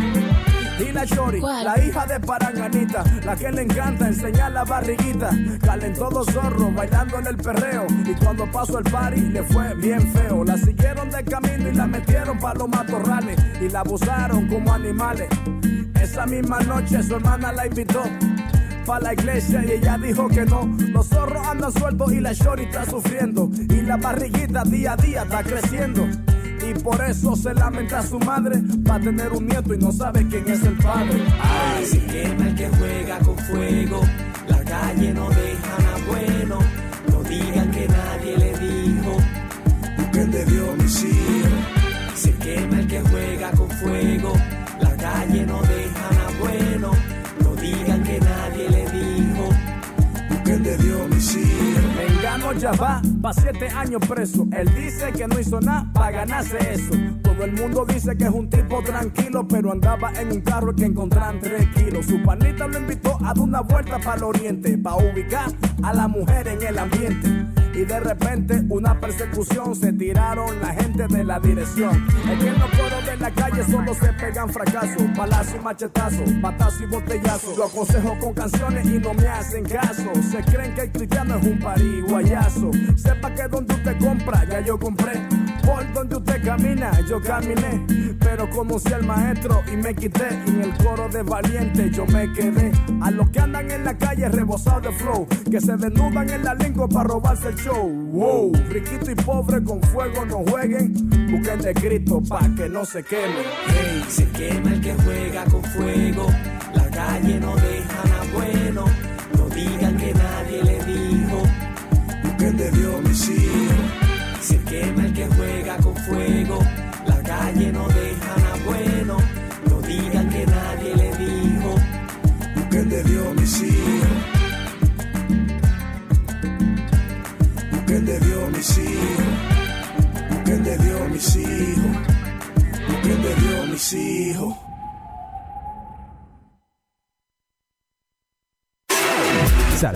Y la Chori, la hija de Paranganita, la que le encanta enseñar la barriguita. Calentó dos zorros bailando en el perreo. Y cuando pasó el party le fue bien feo. La siguieron de camino y la metieron para los matorrales. Y la abusaron como animales. Esa misma noche su hermana la invitó pa' la iglesia y ella dijo que no. Los zorros andan sueltos y la shorty está sufriendo. Y la barriguita día a día está creciendo. Por eso se lamenta su madre pa' tener un nieto y no sabe quién es el padre. Ay, se quema el que juega con fuego. La calle no deja nada bueno. No digan que nadie le dijo. Busquen de Dios mis hijos. Se quema el que juega con fuego. La calle no deja nada bueno. No digan que nadie le dijo. Busquen de Dios mis hijos. Mengano ya va pa' siete años preso. Él dice que no hizo nada para ganarse eso. Todo el mundo dice que es un tipo tranquilo, pero andaba en un carro que encontraron tres kilos. Su panita lo invitó a dar una vuelta para el oriente, pa' ubicar a la mujer en el ambiente. Y de repente una persecución se tiraron la gente de la dirección. Es que en los de la calle solo se pegan fracasos, balazos y machetazos, batazos y botellazos. Lo aconsejo con canciones y no me hacen caso. Se creen que el cristiano es un pariguayazo. Sepa que donde usted compra, ya yo compré. Por donde usted camina, yo caminé. Pero conocí al maestro y me quité. Y en el coro de valiente yo me quedé. A los que andan en la calle rebosados de flow, que se desnudan en la lengua para robarse el show. Wow, riquito y pobre con fuego no jueguen. Busquen de Cristo pa' que no se quemen. Hey, se quema el que juega con fuego. La calle no deja nada bueno. No digan que nadie le dijo. Busquen de Dios mis hijos. La calle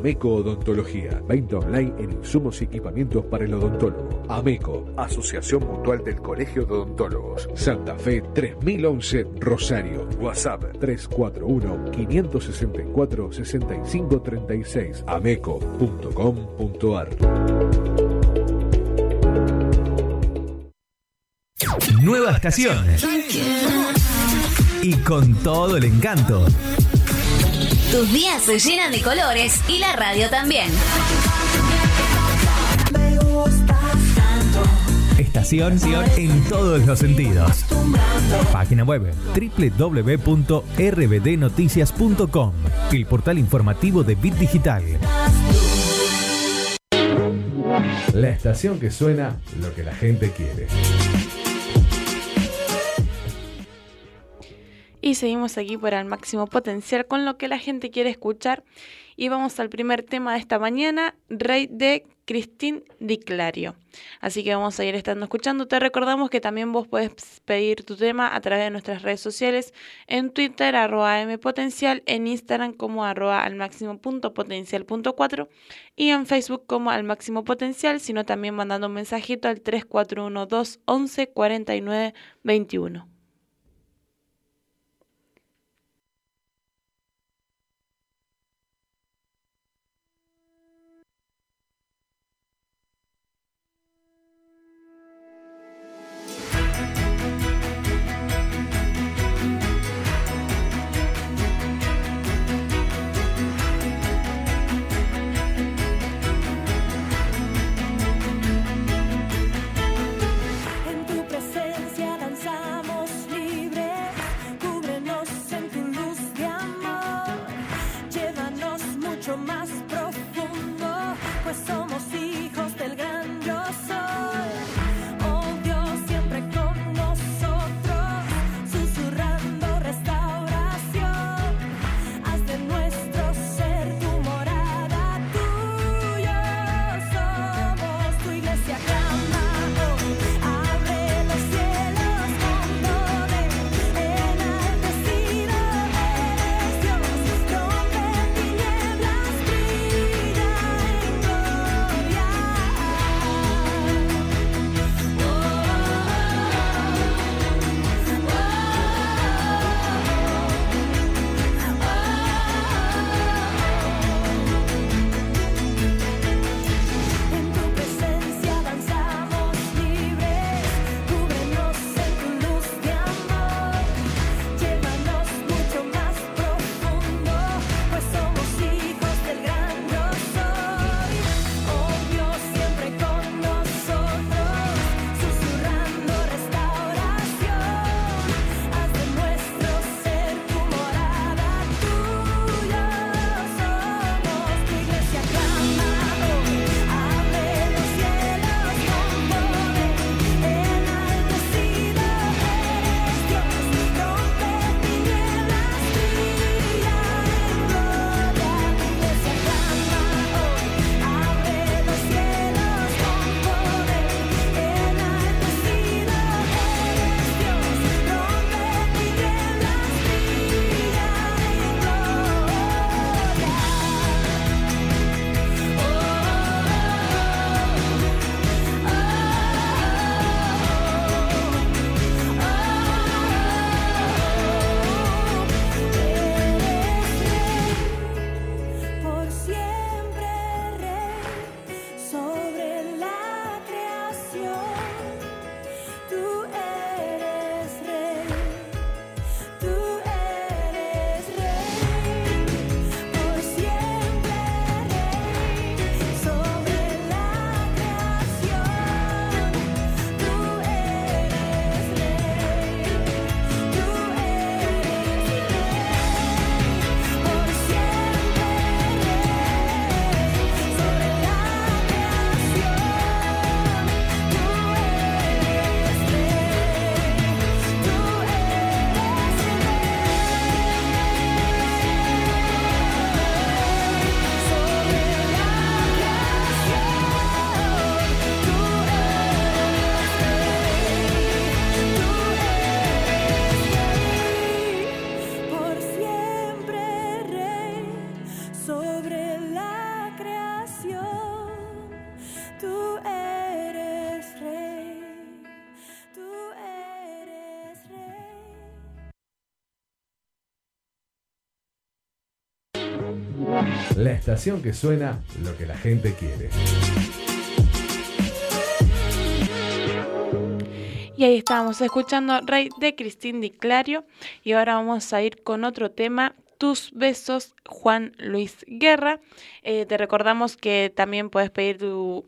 Ameco Odontología. Venta online en insumos y equipamientos para el odontólogo. Ameco, Asociación Mutual del Colegio de Odontólogos. Santa Fe 3011 Rosario. WhatsApp 341-564-6536. ameco.com.ar. Nueva estación. Y con todo el encanto. Tus días se llenan de colores y la radio también. Estación en todos los sentidos. Página web www.rbdnoticias.com, el portal informativo de Bit Digital. La estación que suena lo que la gente quiere. Y seguimos aquí por el máximo potencial con lo que la gente quiere escuchar. Y vamos al primer tema de esta mañana, Rey de Cristín Di Clario. Así que vamos a ir estando escuchando. Te recordamos que también vos puedes pedir tu tema a través de nuestras redes sociales, en Twitter, arroba mpotencial, en Instagram como arroba al máximo punto potencial punto cuatro, y en Facebook como al máximo potencial, sino también mandando un mensajito al 3412 11 49 21. la estación que suena lo que la gente quiere. Y ahí estábamos escuchando Rey de Cristín Di Clario y ahora vamos a ir con otro tema tus besos, Juan Luis Guerra. Eh, te recordamos que también puedes pedir tu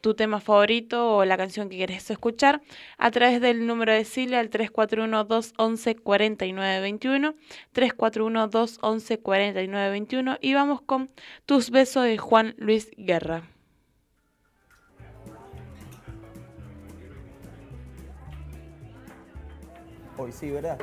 tu tema favorito o la canción que quieres escuchar a través del número de Sile al 341-211-4921, 341-211-4921 y vamos con Tus besos de Juan Luis Guerra. Hoy sí, ¿verdad?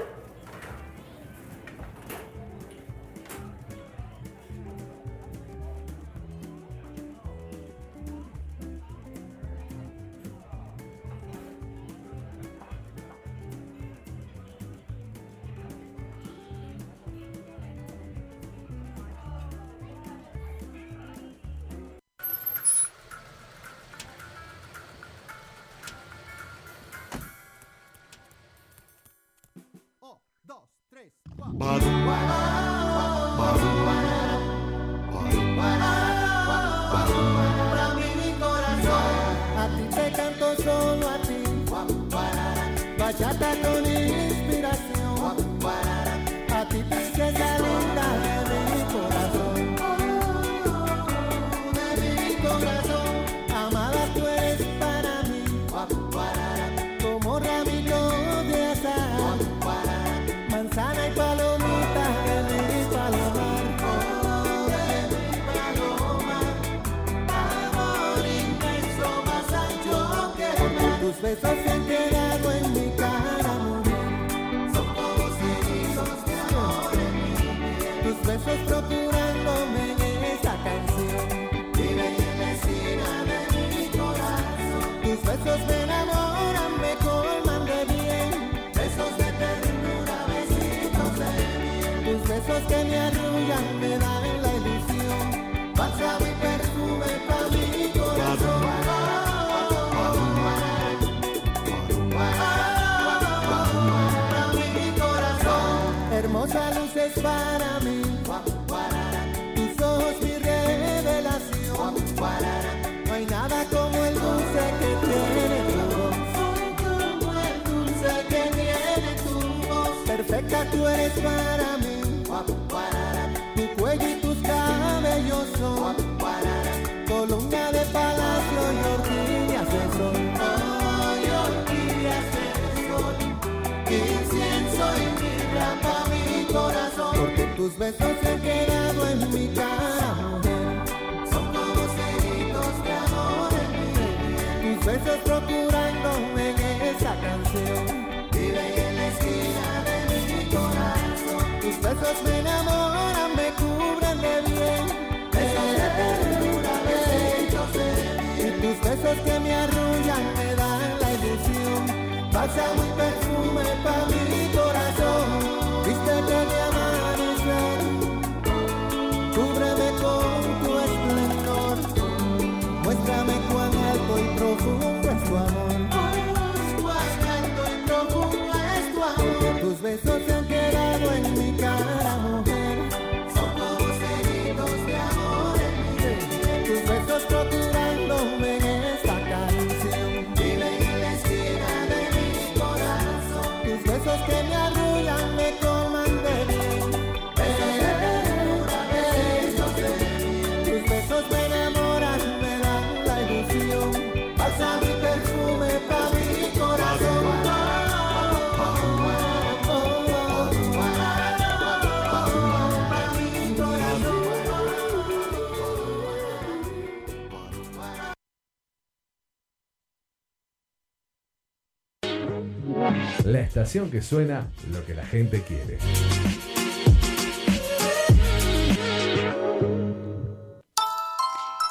que suena lo que la gente quiere.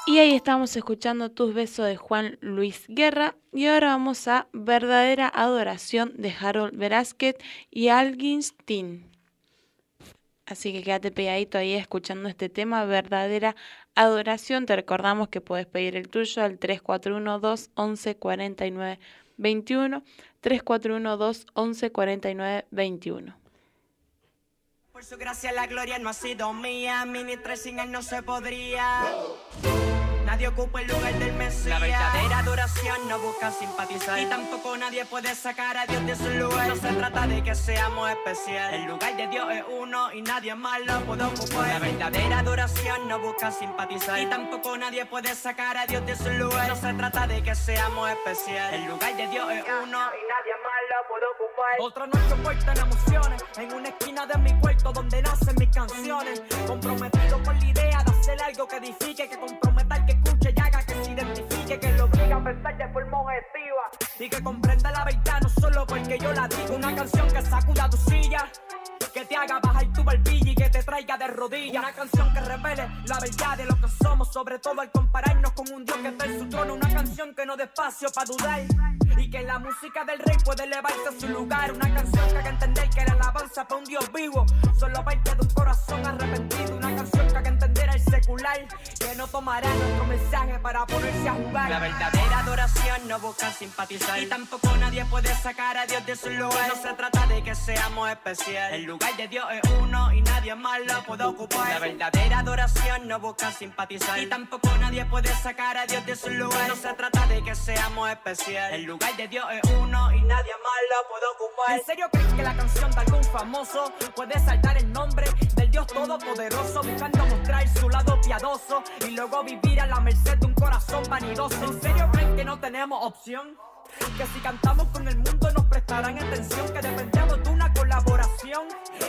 Y ahí estamos escuchando Tus Besos de Juan Luis Guerra. Y ahora vamos a Verdadera Adoración de Harold Verásquez y Alginstein. Así que quédate pegadito ahí escuchando este tema, verdadera adoración. Te recordamos que puedes pedir el tuyo al 341-211-4921. 3412 1149 21. Por su gracia la gloria no ha sido mía, ministra sin él no se podría. ¡Oh! Nadie ocupa el lugar del Mesías. La verdadera adoración no busca simpatizar. Y tampoco nadie puede sacar a Dios de su lugar. No se trata de que seamos especiales. El lugar de Dios es uno y nadie más lo puede ocupar. La verdadera adoración no busca simpatizar. Y tampoco nadie puede sacar a Dios de su lugar. No se trata de que seamos especiales. El lugar de Dios es uno y nadie más Otra noche envuelta en emociones, en una esquina de mi cuarto donde nacen mis canciones. Comprometido con la idea de hacer algo que edifique, que comprometa al que escuche y haga que se identifique, que lo obliga a pensar de forma objetiva y que comprenda la verdad no solo porque yo la digo. Una canción que sacuda tu silla. Que te haga bajar tu barbilla y que te traiga de rodillas. Una canción que revele la verdad de lo que somos, sobre todo al compararnos con un Dios que está en su trono. Una canción que no dé espacio para dudar. Y que la música del rey puede elevarse a su lugar. Una canción que haga entender que la alabanza para un Dios vivo solo parte de un corazón arrepentido. Una canción que haga entender al secular que no tomará nuestro mensaje para ponerse a jugar. La verdadera adoración no busca simpatizar. Y tampoco nadie puede sacar a Dios de su lugar. No se trata de que seamos especiales. El lugar de Dios es uno y nadie más lo puede ocupar. La verdadera adoración no busca simpatizar. Y tampoco nadie puede sacar a Dios de su lugar. No se trata de que seamos especiales. El lugar de Dios es uno y nadie más lo puede ocupar. ¿En serio crees que la canción de algún famoso puede saltar el nombre del Dios Todopoderoso buscando mostrar su lado piadoso y luego vivir a la merced de un corazón vanidoso? ¿En serio creen que no tenemos opción? Que si cantamos con el mundo nos prestarán atención, que dependemos de una colaboración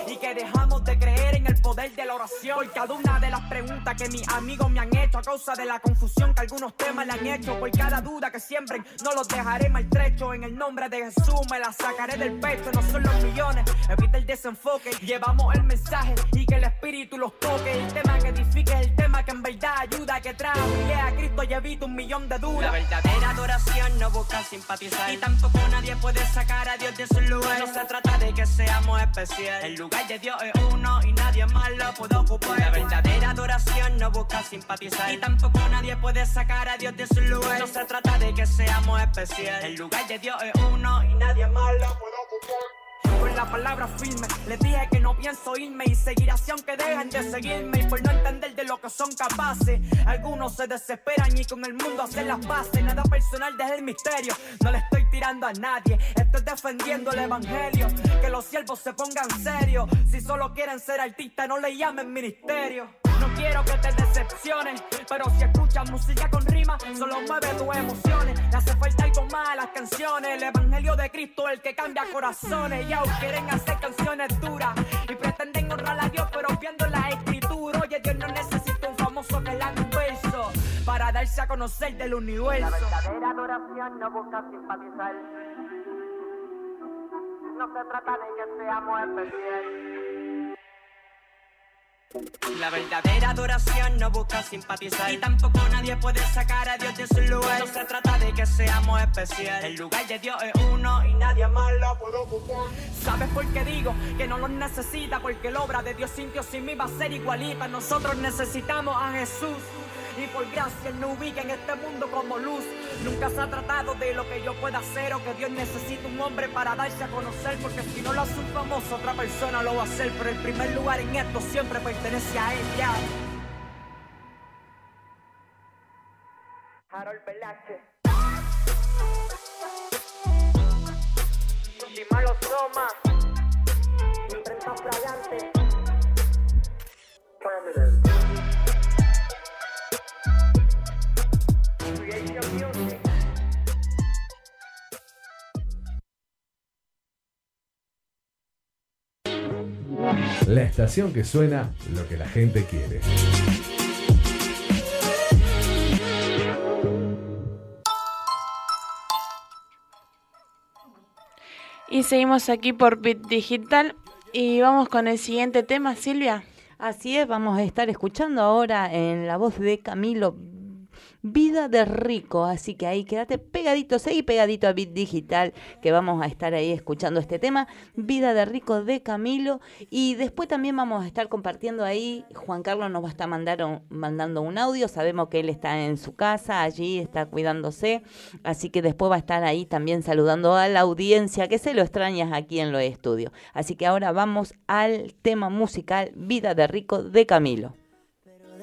y que dejamos de creer en el poder de la oración. Por cada una de las preguntas que mis amigos me han hecho a causa de la confusión que algunos temas le han hecho, por cada duda que siembren, no los dejaré maltrecho. En el nombre de Jesús me la sacaré del pecho, no son los millones, evita el desenfoque, llevamos el mensaje y que el espíritu los toque. El tema que edifique es el tema que en verdad ayuda, que trae a Cristo y evita un millón de dudas. La verdadera adoración no busca Y tampoco nadie puede sacar a Dios de su lugar. No se trata de que seamos especiales. El lugar de Dios es uno y nadie más lo puede ocupar. La verdadera adoración no busca simpatizar. Y tampoco nadie puede sacar a Dios de su lugar. No se trata de que seamos especiales. El lugar de Dios es uno y nadie más lo puede ocupar la palabra firme. Les dije que no pienso irme y seguir así aunque dejen de seguirme. Y por no entender de lo que son capaces, algunos se desesperan y con el mundo hacen las paces. Nada personal desde el misterio, no le estoy tirando a nadie. Estoy defendiendo el evangelio. Que los siervos se pongan serios. Si solo quieren ser artistas, no le llamen ministerio. Quiero que te decepciones, pero si escuchas música con rima, solo mueve tus emociones. Le hace falta más a las canciones. El evangelio de Cristo, el que cambia corazones. Y aún quieren hacer canciones duras y pretenden honrar a Dios, pero viendo la escritura. Oye, Dios no necesita un famoso que un verso para darse a conocer del universo. La verdadera adoración no busca simpatizar. No se trata de que seamos especiales. La verdadera adoración no busca simpatizar y tampoco nadie puede sacar a Dios de su lugar. No se trata de que seamos especiales. El lugar de Dios es uno y nadie más lo puede ocupar. ¿Sabes por qué digo que no los necesita? Porque la obra de Dios sin Dios sin mí va a ser igualita. Nosotros necesitamos a Jesús. Y por gracia Él no ubica en este mundo como luz. Nunca se ha tratado de lo que yo pueda hacer o que Dios necesita un hombre para darse a conocer. Porque si no lo hace un famoso, otra persona lo va a hacer. Pero el primer lugar en esto siempre pertenece a Él. Ya. Harold Velázquez. Dimalo Soma. Imprenta fragante. Permanent. La estación que suena lo que la gente quiere. Y seguimos aquí por Bit Digital y vamos con el siguiente tema, Silvia. Así es, vamos a estar escuchando ahora en la voz de Camilo Vida de Rico. Así que ahí quédate pegadito, seguí pegadito a Bit Digital, que vamos a estar ahí escuchando este tema. Vida de Rico de Camilo. Y después también vamos a estar compartiendo ahí. Juan Carlos nos va a estar mandar mandando un audio. Sabemos que él está en su casa, allí está cuidándose. Así que después va a estar ahí también saludando a la audiencia, que se lo extrañas aquí en los estudios. Así que ahora vamos al tema musical Vida de Rico de Camilo.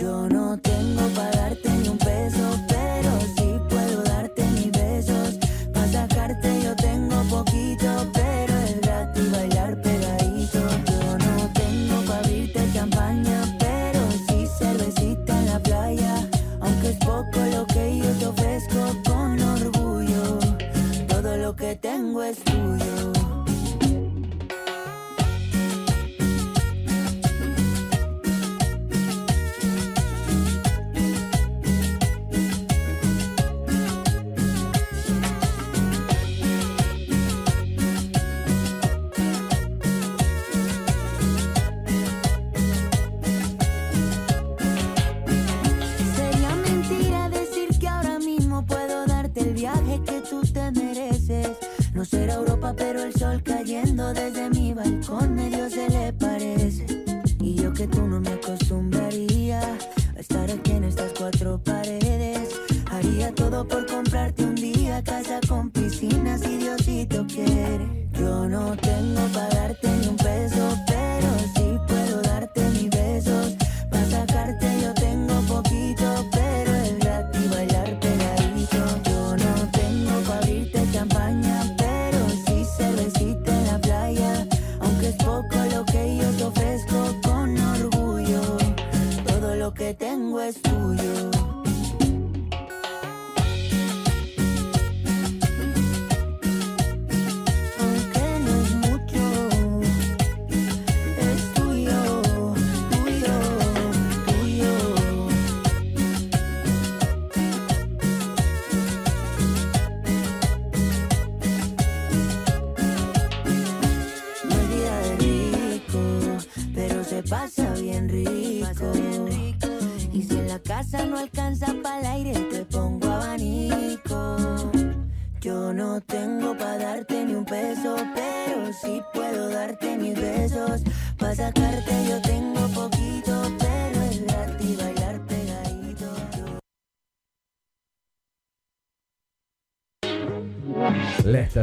Yo no tengo para darte ni un peso, pero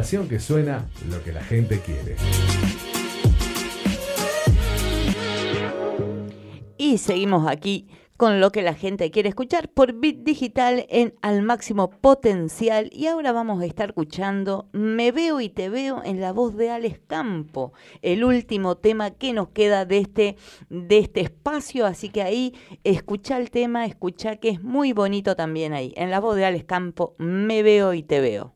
que suena lo que la gente quiere. Y seguimos aquí con lo que la gente quiere escuchar por Bit Digital en Al Máximo Potencial. Y ahora vamos a estar escuchando Me Veo y Te Veo en la voz de Alex Campo, el último tema que nos queda de este, de este espacio. Así que ahí escucha el tema, escucha que es muy bonito también ahí. En la voz de Alex Campo, Me Veo y Te Veo.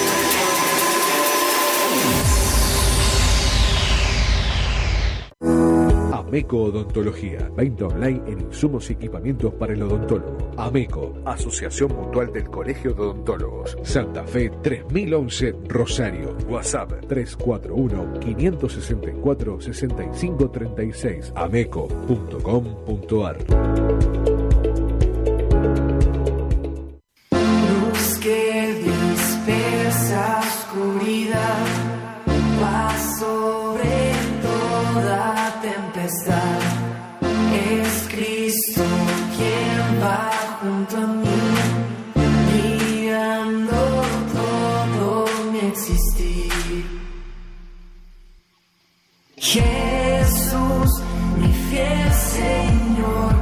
Ameco Odontología. Venta online en insumos y equipamientos para el odontólogo. Ameco, Asociación Mutual del Colegio de Odontólogos. Santa Fe 3011 Rosario. WhatsApp 341-564-6536. Ameco.com.ar. Que dispersa oscuridad, toda Es Cristo quien va junto a mí, guiando todo mi existir. Jesús, mi fiel Señor,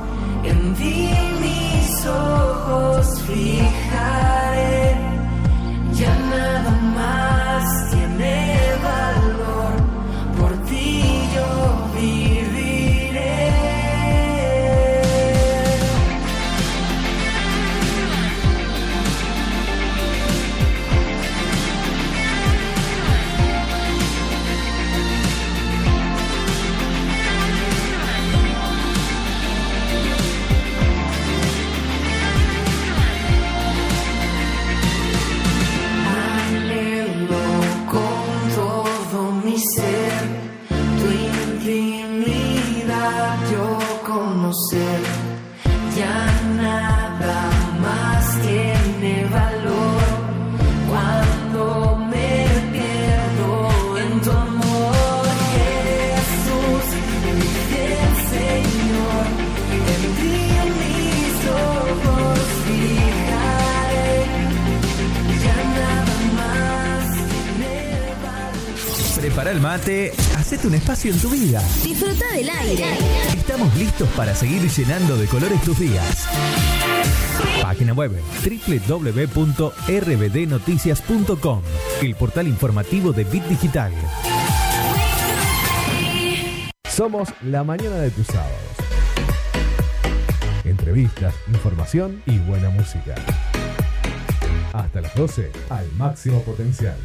en ti mis ojos fijaré. Mate, hacete un espacio en tu vida. Disfruta del aire. Estamos listos para seguir llenando de colores tus días. Página web www.rbdnoticias.com, el portal informativo de Bit Digital. Somos la mañana de tus sábados. Entrevistas, información y buena música. Hasta las 12, al máximo potencial.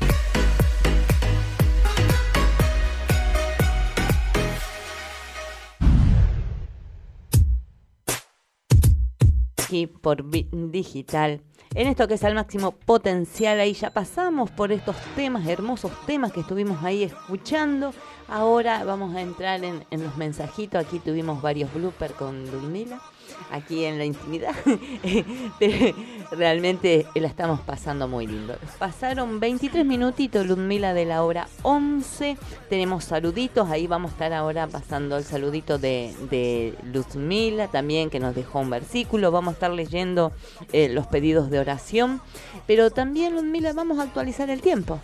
Por Digital. En esto que es al máximo potencial, ahí ya pasamos por estos temas, hermosos temas que estuvimos ahí escuchando. Ahora vamos a entrar en, en los mensajitos. Aquí tuvimos varios bloopers con Ludmila, aquí en la intimidad. [laughs] Realmente la estamos pasando muy lindo. Pasaron 23 minutitos, Ludmila, de la hora 11. Tenemos saluditos, ahí vamos a estar ahora pasando el saludito de, de Ludmila también, que nos dejó un versículo. Vamos a estar leyendo eh, los pedidos de oración. Pero también, Ludmila, vamos a actualizar el tiempo.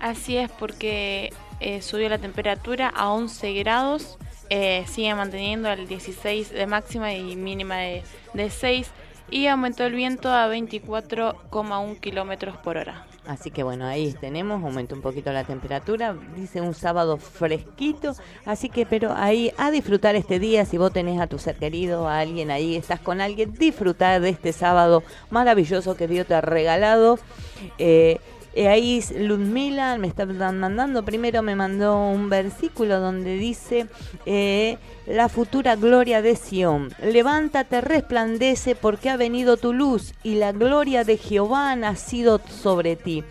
Así es, porque eh, subió la temperatura a 11 grados, eh, sigue manteniendo el 16 de máxima y mínima de, de 6 y aumentó el viento a 24,1 kilómetros por hora. Así que bueno, ahí tenemos, aumentó un poquito la temperatura, dice un sábado fresquito, así que pero ahí a disfrutar este día, si vos tenés a tu ser querido, a alguien ahí, estás con alguien, disfrutar de este sábado maravilloso que Dios te ha regalado. Eh, eh, ahí Ludmila me está mandando, primero me mandó un versículo donde dice, eh, la futura gloria de Sión, levántate, resplandece porque ha venido tu luz y la gloria de Jehová ha nacido sobre ti.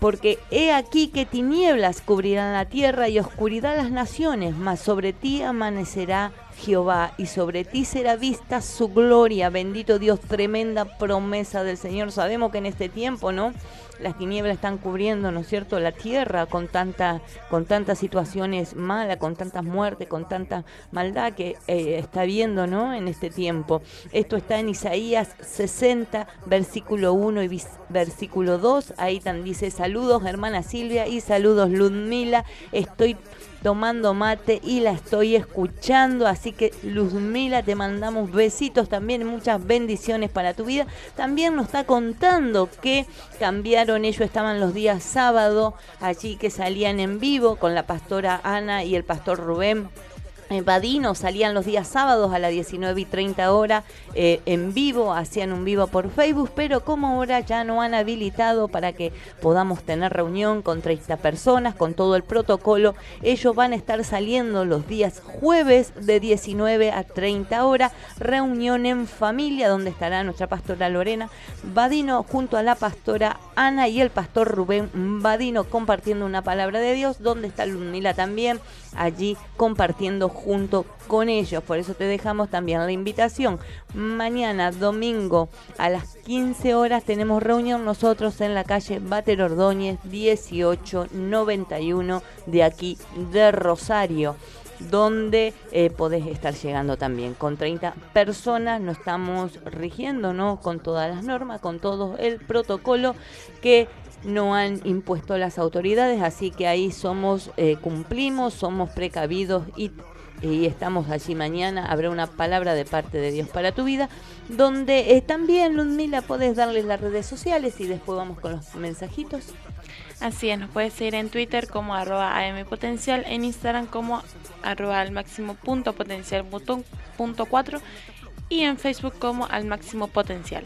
Porque he aquí que tinieblas cubrirán la tierra y oscuridad las naciones, mas sobre ti amanecerá Jehová y sobre ti será vista su gloria. Bendito Dios, tremenda promesa del Señor. Sabemos que en este tiempo, ¿no? Las tinieblas están cubriendo, ¿no es cierto?, la tierra con tanta, con tantas situaciones malas, con tantas muertes, con tanta maldad que eh, está viendo, ¿no?, en este tiempo. Esto está en Isaías 60, versículo 1 y versículo 2. Ahí también dice, saludos hermana Silvia y saludos Ludmila. Estoy tomando mate y la estoy escuchando. Así que Luzmila, te mandamos besitos también, muchas bendiciones para tu vida. También nos está contando que cambiaron, ellos estaban los días sábado, allí que salían en vivo con la pastora Ana y el pastor Rubén Vadino salían los días sábados a las 19 y 30 horas eh, en vivo, hacían un vivo por Facebook, pero como ahora ya no han habilitado para que podamos tener reunión con 30 personas, con todo el protocolo, ellos van a estar saliendo los días jueves de 19 a 30 horas, reunión en familia donde estará nuestra pastora Lorena Vadino junto a la pastora Ana y el pastor Rubén Vadino compartiendo una palabra de Dios, donde está Ludmila también allí compartiendo junto con ellos. Por eso te dejamos también la invitación. Mañana, domingo, a las 15 horas, tenemos reunión nosotros en la calle Bater Ordóñez 1891 de aquí de Rosario donde eh, podés estar llegando también. Con 30 personas nos estamos rigiendo, ¿no? Con todas las normas, con todo el protocolo que no han impuesto las autoridades, así que ahí somos, eh, cumplimos, somos precavidos y, y, estamos allí mañana. Habrá una palabra de parte de Dios para tu vida, donde eh, también, Ludmila, podés darles las redes sociales y después vamos con los mensajitos. Así es, nos puedes seguir en Twitter como arroba ampotencial, en Instagram como arroba al máximo punto potencial punto, cuatro y en Facebook como al máximo potencial.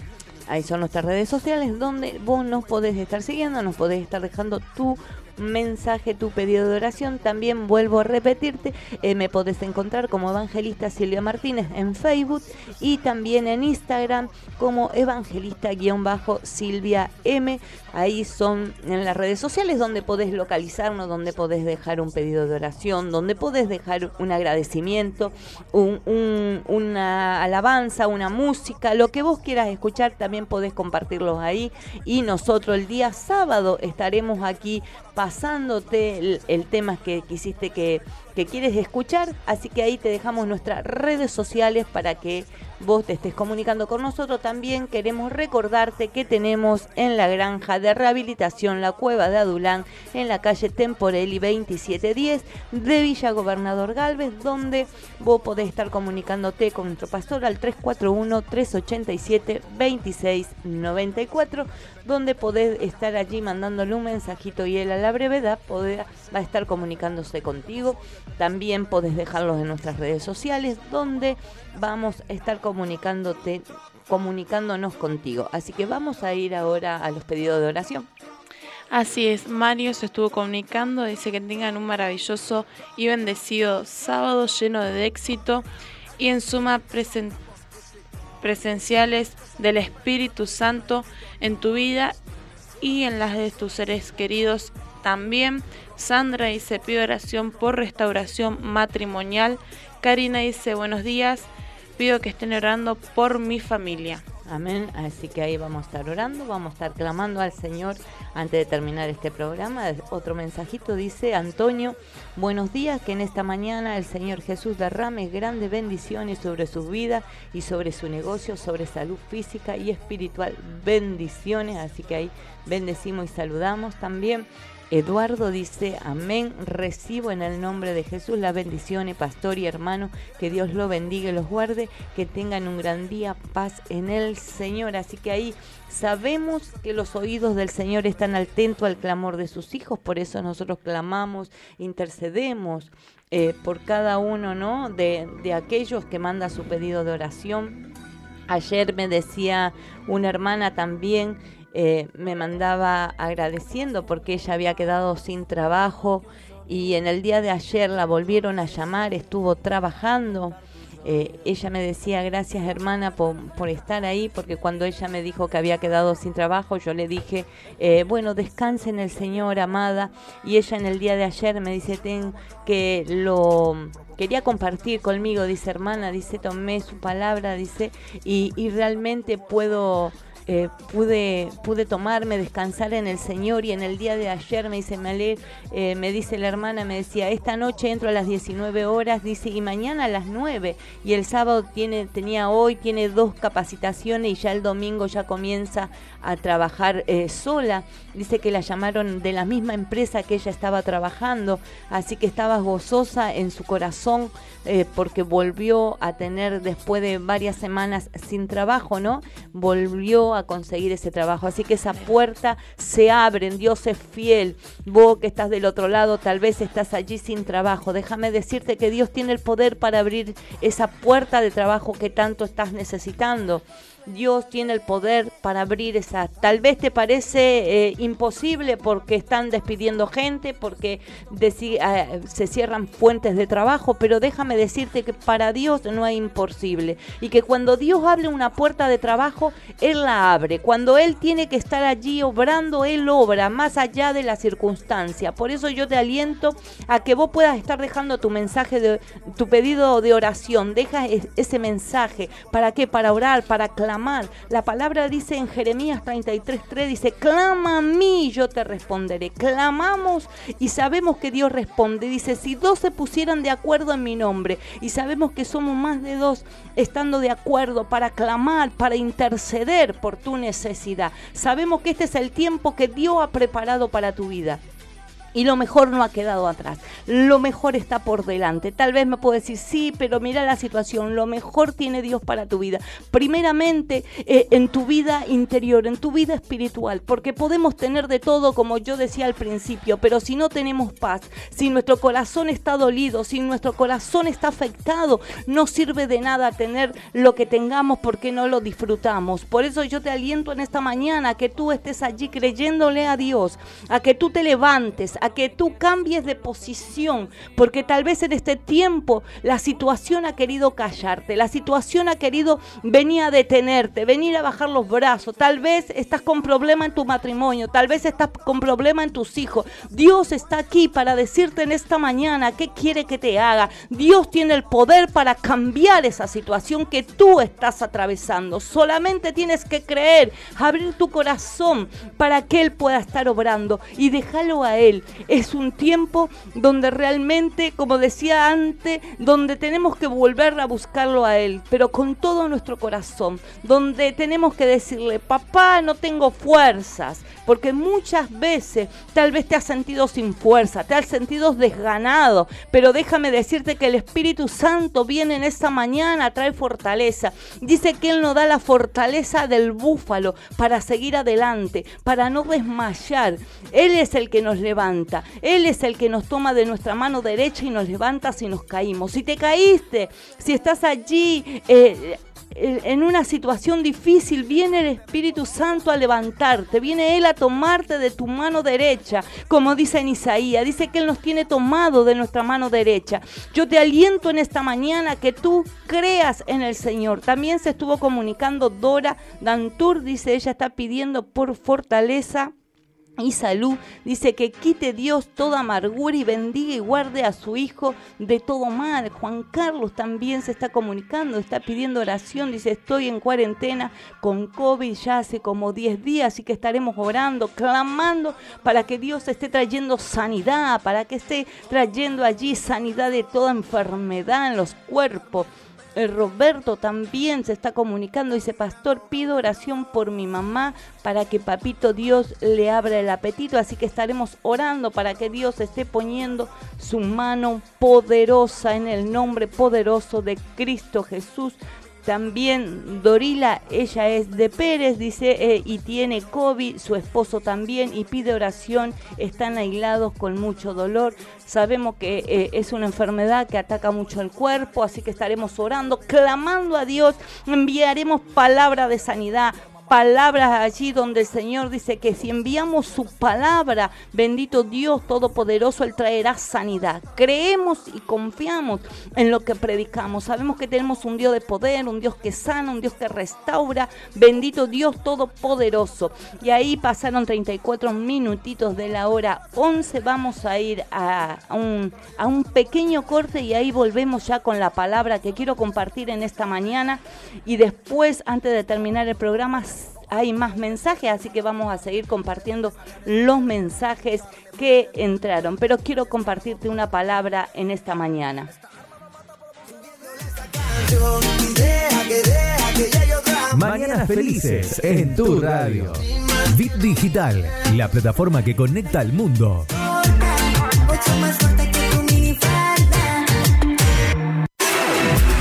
Ahí son nuestras redes sociales donde vos nos podés estar siguiendo, nos podés estar dejando tu mensaje, tu pedido de oración. También vuelvo a repetirte, eh, me podés encontrar como evangelista Silvia Martínez en Facebook y también en Instagram como evangelista-silvia M. Ahí son en las redes sociales donde podés localizarnos, donde podés dejar un pedido de oración, donde podés dejar un agradecimiento, una alabanza, una música, lo que vos quieras escuchar, también podés compartirlos ahí. Y nosotros el día sábado estaremos aquí pasándote el, tema que quisiste que, que quieres escuchar. Así que ahí te dejamos nuestras redes sociales para que vos te estés comunicando con nosotros. También queremos recordarte que tenemos en la granja de rehabilitación La Cueva de Adulán, en la calle Temporelli 2710 de Villa Gobernador Galvez, donde vos podés estar comunicándote con nuestro pastor al 341-387-2694, donde podés estar allí mandándole un mensajito y él a la brevedad va a estar comunicándose contigo. También podés dejarlos en nuestras redes sociales, donde vamos a estar comunicándote, comunicándonos contigo. Así que vamos a ir ahora a los pedidos de oración. Así es, Mario se estuvo comunicando, dice que tengan un maravilloso y bendecido sábado lleno de éxito y en suma presenciales del Espíritu Santo en tu vida y en las de tus seres queridos también. Sandra dice, pido oración por restauración matrimonial. Karina dice, buenos días, pido que estén orando por mi familia. Amén. Así que ahí vamos a estar orando, vamos a estar clamando al Señor antes de terminar este programa. Otro mensajito dice Antonio, buenos días, que en esta mañana el Señor Jesús derrame grandes bendiciones sobre su vida y sobre su negocio, sobre salud física y espiritual. Bendiciones, así que ahí bendecimos y saludamos también. Eduardo dice, amén, recibo en el nombre de Jesús las bendiciones, pastor y hermano, que Dios lo bendiga y los guarde, que tengan un gran día, paz en el Señor. Así que ahí sabemos que los oídos del Señor están atentos al clamor de sus hijos, por eso nosotros clamamos, intercedemos eh, por cada uno ¿no? de, de aquellos que manda su pedido de oración. Ayer me decía una hermana también, eh, me mandaba agradeciendo porque ella había quedado sin trabajo y en el día de ayer la volvieron a llamar, estuvo trabajando. Eh, ella me decía gracias hermana por, estar ahí, porque cuando ella me dijo que había quedado sin trabajo, yo le dije, eh, bueno, descanse en el Señor, amada. Y ella en el día de ayer me dice, ten que lo quería compartir conmigo, dice hermana, dice, tomé su palabra, dice, y, y realmente puedo eh, pude, pude tomarme, descansar en el Señor y en el día de ayer me dice, me, eh, me dice la hermana, me decía, esta noche entro a las 19 horas, dice, y mañana a las 9, y el sábado tiene, tenía hoy, tiene dos capacitaciones y ya el domingo ya comienza a trabajar eh, sola, dice que la llamaron de la misma empresa que ella estaba trabajando, así que estaba gozosa en su corazón porque volvió a tener después de varias semanas sin trabajo, ¿no? Volvió a conseguir ese trabajo. Así que esa puerta se abre, Dios es fiel. Vos que estás del otro lado, tal vez estás allí sin trabajo. Déjame decirte que Dios tiene el poder para abrir esa puerta de trabajo que tanto estás necesitando. Dios tiene el poder para abrir esa. Tal vez te parece eh, imposible porque están despidiendo gente, porque eh, se cierran fuentes de trabajo, pero déjame decirte que para Dios no es imposible y que cuando Dios abre una puerta de trabajo, Él la abre. Cuando Él tiene que estar allí obrando, Él obra más allá de la circunstancia. Por eso yo te aliento a que vos puedas estar dejando tu mensaje, de, tu pedido de oración. Deja ese mensaje. ¿Para qué? Para orar, para clamar la palabra dice en Jeremías 33:3, dice, clama a mí, yo te responderé. Clamamos y sabemos que Dios responde. Dice, si dos se pusieran de acuerdo en mi nombre, y sabemos que somos más de dos estando de acuerdo para clamar, para interceder por tu necesidad. Sabemos que este es el tiempo que Dios ha preparado para tu vida. Y lo mejor no ha quedado atrás. Lo mejor está por delante. Tal vez me puedo decir, sí, pero mira la situación. Lo mejor tiene Dios para tu vida. Primeramente, eh, en tu vida interior, en tu vida espiritual. Porque podemos tener de todo, como yo decía al principio. Pero si no tenemos paz, si nuestro corazón está dolido, si nuestro corazón está afectado, no sirve de nada tener lo que tengamos porque no lo disfrutamos. Por eso yo te aliento en esta mañana a que tú estés allí creyéndole a Dios. A que tú te levantes a que tú cambies de posición, porque tal vez en este tiempo la situación ha querido callarte, la situación ha querido venir a detenerte, venir a bajar los brazos, tal vez estás con problema en tu matrimonio, tal vez estás con problema en tus hijos. Dios está aquí para decirte en esta mañana qué quiere que te haga. Dios tiene el poder para cambiar esa situación que tú estás atravesando. Solamente tienes que creer, abrir tu corazón para que Él pueda estar obrando y déjalo a Él es un tiempo donde realmente, como decía antes, donde tenemos que volver a buscarlo a Él, pero con todo nuestro corazón, donde tenemos que decirle, papá, no tengo fuerzas, porque muchas veces tal vez te has sentido sin fuerza, te has sentido desganado, pero déjame decirte que el Espíritu Santo viene en esta mañana a traer fortaleza. Dice que Él nos da la fortaleza del búfalo para seguir adelante, para no desmayar. Él es el que nos levanta, Él es el que nos toma de nuestra mano derecha y nos levanta si nos caímos. Si te caíste, si estás allí... Eh, en una situación difícil, viene el Espíritu Santo a levantarte, viene Él a tomarte de tu mano derecha, como dice en Isaías, dice que Él nos tiene tomado de nuestra mano derecha. Yo te aliento en esta mañana que tú creas en el Señor. También se estuvo comunicando Dora Dantur, dice ella está pidiendo por fortaleza y salud. Dice que quite Dios toda amargura y bendiga y guarde a su hijo de todo mal. Juan Carlos también se está comunicando, está pidiendo oración. Dice, estoy en cuarentena con COVID ya hace como 10 días, así que estaremos orando, clamando para que Dios esté trayendo sanidad, para que esté trayendo allí sanidad de toda enfermedad en los cuerpos. El Roberto también se está comunicando. Dice, pastor, pido oración por mi mamá para que papito Dios le abra el apetito. Así que estaremos orando para que Dios esté poniendo su mano poderosa en el nombre poderoso de Cristo Jesús. También Dorila, ella es de Pérez, dice, eh, y tiene COVID, su esposo también, y pide oración, están aislados con mucho dolor. Sabemos que eh, es una enfermedad que ataca mucho el cuerpo, así que estaremos orando, clamando a Dios, enviaremos palabra de sanidad, palabras allí donde el Señor dice que si enviamos su palabra, bendito Dios Todopoderoso, Él traerá sanidad. Creemos y confiamos en lo que predicamos. Sabemos que tenemos un Dios de poder, un Dios que sana, un Dios que restaura. Bendito Dios Todopoderoso. Y ahí pasaron 34 minutitos de la hora 11. Vamos a ir a, un, a un pequeño corte y ahí volvemos ya con la palabra que quiero compartir en esta mañana. Y después, antes de terminar el programa, hay más mensajes, así que vamos a seguir compartiendo los mensajes que entraron. Pero quiero compartirte una palabra en esta mañana. Mañanas felices en tu radio. Bit Digital, la plataforma que conecta al mundo.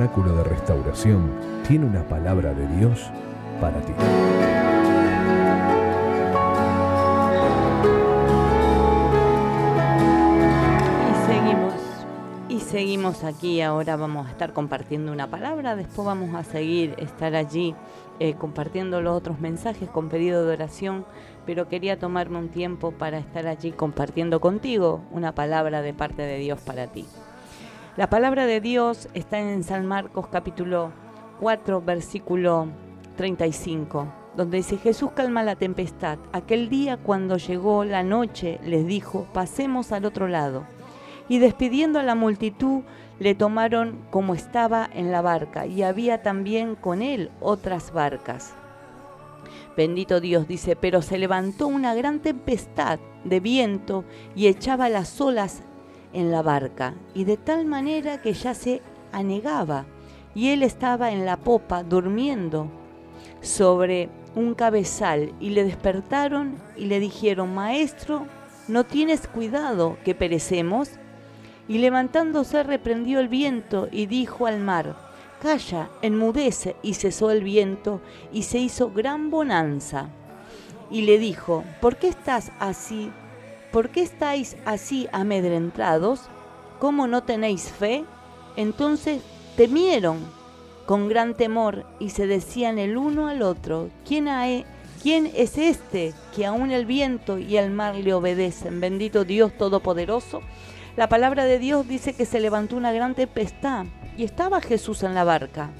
Tabernáculo de Restauración tiene una palabra de Dios para ti. Y seguimos, y seguimos aquí, ahora vamos a estar compartiendo una palabra, después vamos a seguir, estar allí eh, compartiendo los otros mensajes con pedido de oración, pero quería tomarme un tiempo para estar allí compartiendo contigo una palabra de parte de Dios para ti. La palabra de Dios está en San Marcos capítulo 4, versículo 35, donde dice, Jesús calma la tempestad. Aquel día cuando llegó la noche les dijo, pasemos al otro lado. Y despidiendo a la multitud, le tomaron como estaba en la barca, y había también con él otras barcas. Bendito Dios, dice, pero se levantó una gran tempestad de viento y echaba las olas en la barca, y de tal manera que ya se anegaba, y él estaba en la popa durmiendo sobre un cabezal, y le despertaron y le dijeron, Maestro, ¿no tienes cuidado que perecemos? Y levantándose reprendió el viento y dijo al mar, Calla, enmudece, y cesó el viento, y se hizo gran bonanza. Y le dijo, ¿por qué estás así? ¿Por qué estáis así amedrentados? ¿Cómo no tenéis fe? Entonces temieron con gran temor y se decían el uno al otro, ¿quién, ¿quién es este que aún el viento y el mar le obedecen? Bendito Dios Todopoderoso. La palabra de Dios dice que se levantó una gran tempestad y estaba Jesús en la barca.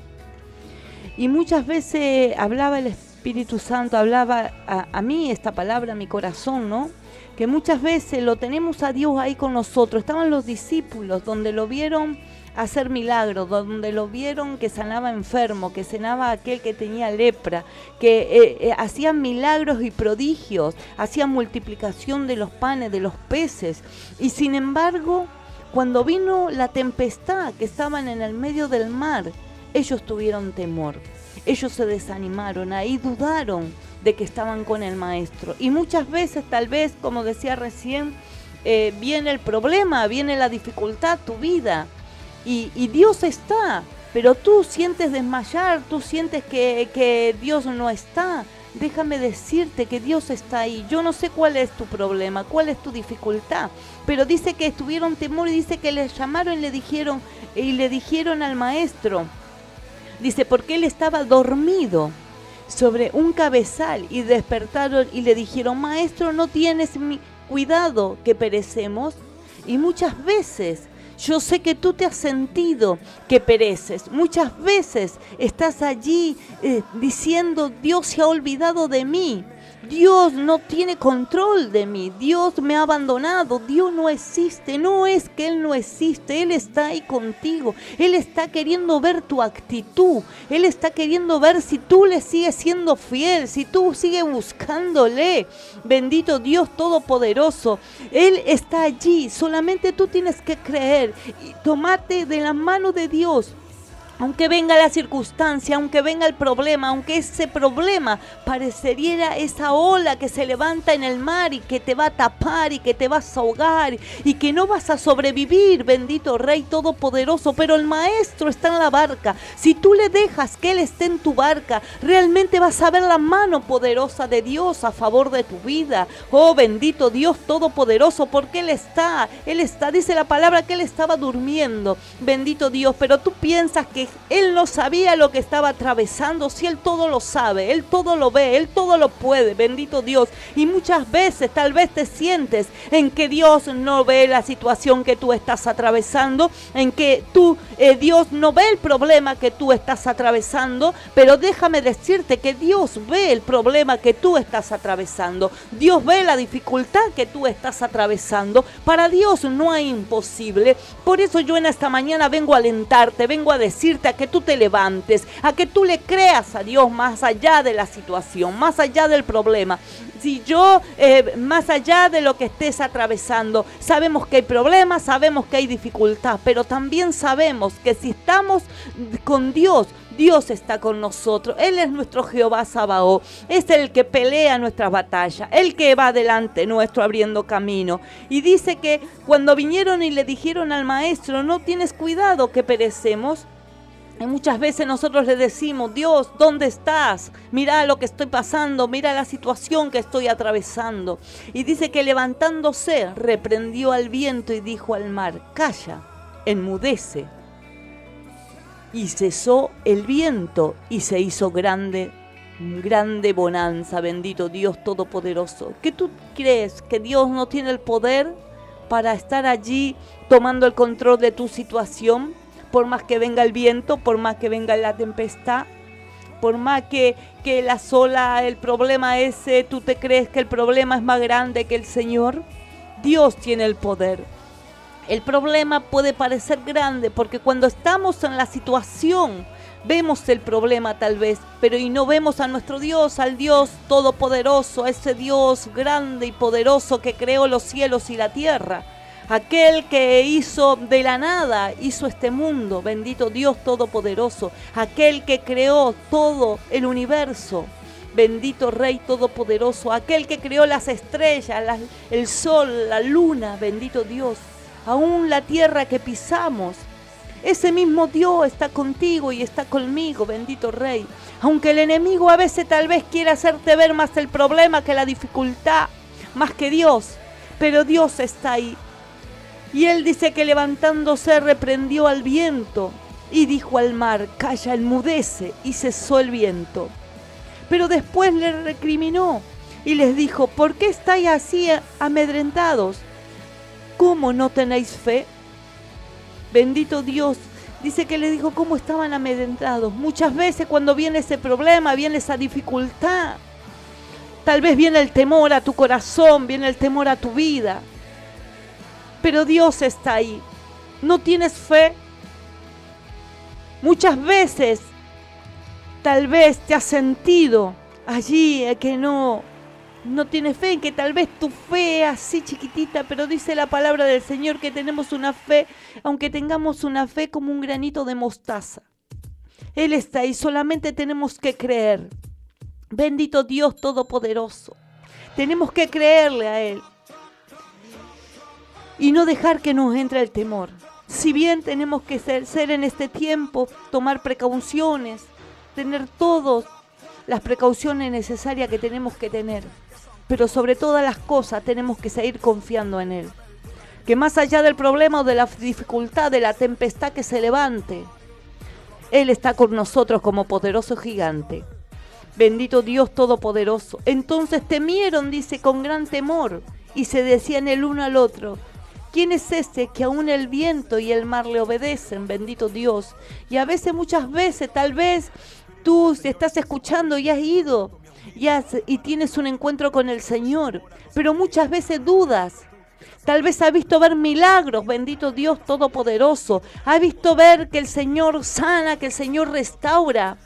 Y muchas veces hablaba el Espíritu Santo, hablaba a, a mí esta palabra, a mi corazón, ¿no? Que muchas veces lo tenemos a Dios ahí con nosotros. Estaban los discípulos donde lo vieron hacer milagros, donde lo vieron que sanaba enfermo, que sanaba aquel que tenía lepra, que eh, eh, hacían milagros y prodigios, hacían multiplicación de los panes, de los peces. Y sin embargo, cuando vino la tempestad, que estaban en el medio del mar, ellos tuvieron temor, ellos se desanimaron, ahí dudaron de que estaban con el maestro. Y muchas veces, tal vez, como decía recién, eh, viene el problema, viene la dificultad, tu vida, y, Dios está, pero tú sientes desmayar, tú sientes que, Dios no está. Déjame decirte que Dios está ahí. Yo no sé cuál es tu problema, cuál es tu dificultad, pero dice que estuvieron temor y dice que le llamaron y le dijeron y le dijeron al maestro. Dice, porque él estaba dormido sobre un cabezal y despertaron y le dijeron, "Maestro, no tienes cuidado que perecemos." Y muchas veces yo sé que tú te has sentido que pereces. Muchas veces estás allí eh, diciendo, Dios se ha olvidado de mí. Dios no tiene control de mí, Dios me ha abandonado, Dios no existe, no es que Él no existe, Él está ahí contigo, Él está queriendo ver tu actitud, Él está queriendo ver si tú le sigues siendo fiel, si tú sigues buscándole, bendito Dios Todopoderoso, Él está allí, solamente tú tienes que creer y tomate de la mano de Dios aunque venga la circunstancia, aunque venga el problema, aunque ese problema parecería esa ola que se levanta en el mar y que te va a tapar y que te vas a ahogar y que no vas a sobrevivir, bendito Rey Todopoderoso, pero el Maestro está en la barca. Si tú le dejas que Él esté en tu barca, realmente vas a ver la mano poderosa de Dios a favor de tu vida. Oh, bendito Dios Todopoderoso, porque Él está, Él está, dice la palabra que Él estaba durmiendo, bendito Dios, pero tú piensas que él no sabía lo que estaba atravesando, si Él todo lo sabe, Él todo lo ve, Él todo lo puede, bendito Dios. Y muchas veces tal vez te sientes en que Dios no ve la situación que tú estás atravesando, en que tú, eh, Dios no ve el problema que tú estás atravesando, pero déjame decirte que Dios ve el problema que tú estás atravesando, Dios ve la dificultad que tú estás atravesando. Para Dios no hay imposible. Por eso yo en esta mañana vengo a alentarte, vengo a decirte, a que tú te levantes, a que tú le creas a Dios más allá de la situación, más allá del problema. Si yo, eh, más allá de lo que estés atravesando, sabemos que hay problemas, sabemos que hay dificultad, pero también sabemos que si estamos con Dios, Dios está con nosotros. Él es nuestro Jehová Sabaoth. Es el que pelea nuestras batallas. El que va delante nuestro abriendo camino. Y dice que cuando vinieron y le dijeron al maestro, no tienes cuidado que perecemos. Y muchas veces nosotros le decimos, Dios, ¿dónde estás? Mira lo que estoy pasando, mira la situación que estoy atravesando. Y dice que levantándose, reprendió al viento y dijo al mar, calla, enmudece. Y cesó el viento y se hizo grande, grande bonanza, bendito Dios Todopoderoso. ¿Qué tú crees que Dios no tiene el poder para estar allí tomando el control de tu situación? Por más que venga el viento, por más que venga la tempestad, por más que, que la sola, el problema ese, tú te crees que el problema es más grande que el Señor. Dios tiene el poder. El problema puede parecer grande porque cuando estamos en la situación vemos el problema tal vez, pero y no vemos a nuestro Dios, al Dios todopoderoso, a ese Dios grande y poderoso que creó los cielos y la tierra. Aquel que hizo de la nada, hizo este mundo, bendito Dios Todopoderoso. Aquel que creó todo el universo, bendito Rey Todopoderoso. Aquel que creó las estrellas, la- el sol, la luna, bendito Dios. Aún la tierra que pisamos. Ese mismo Dios está contigo y está conmigo, bendito Rey. Aunque el enemigo a veces tal vez quiera hacerte ver más el problema que la dificultad, más que Dios. Pero Dios está ahí. Y él dice que levantándose reprendió al viento y dijo al mar, calla, enmudece, y cesó el viento. Pero después le recriminó y les dijo, ¿por qué estáis así amedrentados? ¿Cómo no tenéis fe? Bendito Dios. Dice que le dijo cómo estaban amedrentados. Muchas veces cuando viene ese problema, viene esa dificultad. Tal vez viene el temor a tu corazón, viene el temor a tu vida. Pero Dios está ahí. ¿No tienes fe? Muchas veces tal vez te has sentido allí eh, que no no tienes fe, que tal vez tu fe así chiquitita, pero dice la palabra del Señor que tenemos una fe, aunque tengamos una fe como un granito de mostaza. Él está ahí, solamente tenemos que creer. Bendito Dios Todopoderoso. Tenemos que creerle a Él y no dejar que nos entre el temor. Si bien tenemos que ser, ser en este tiempo, tomar precauciones, tener todas las precauciones necesarias que tenemos que tener, pero sobre todas las cosas tenemos que seguir confiando en Él. Que más allá del problema o de la dificultad, de la tempestad que se levante, Él está con nosotros como poderoso gigante. Bendito Dios Todopoderoso. Entonces temieron, dice, con gran temor, y se decían el uno al otro, ¿quién es ese que aún el viento y el mar le obedecen? Bendito Dios. Y a veces, muchas veces, tal vez tú estás escuchando y has ido y, y tienes un encuentro con el Señor, pero muchas veces dudas. Tal vez has visto ver milagros, bendito Dios Todopoderoso. Has visto ver que el Señor sana, que el Señor restaura.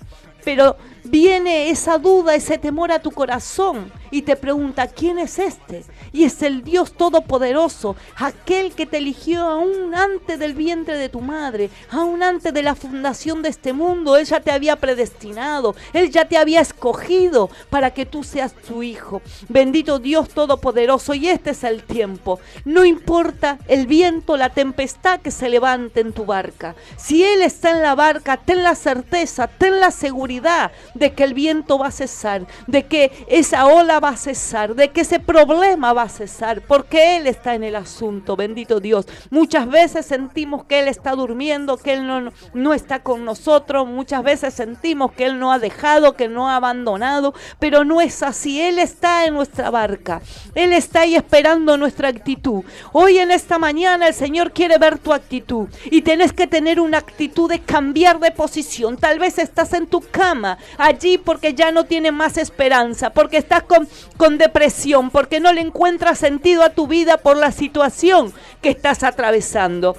Pero viene esa duda, ese temor a tu corazón y te pregunta, ¿quién es este? Y es el Dios Todopoderoso, aquel que te eligió aún antes del vientre de tu madre, aún antes de la fundación de este mundo. Él ya te había predestinado, Él ya te había escogido para que tú seas su hijo. Bendito Dios Todopoderoso, y este es el tiempo. No importa el viento, la tempestad que se levante en tu barca. Si Él está en la barca, ten la certeza, ten la seguridad de que el viento va a cesar, de que esa ola va a cesar, de que ese problema va a cesar, porque Él está en el asunto, bendito Dios. Muchas veces sentimos que Él está durmiendo, que Él no, no está con nosotros, muchas veces sentimos que Él no ha dejado, que no ha abandonado, pero no es así, Él está en nuestra barca, Él está ahí esperando nuestra actitud. Hoy en esta mañana el Señor quiere ver tu actitud y tenés que tener una actitud de cambiar de posición. Tal vez estás en tu cama, allí porque ya no tienes más esperanza, porque estás con, con depresión, porque no le encuentras sentido a tu vida por la situación que estás atravesando.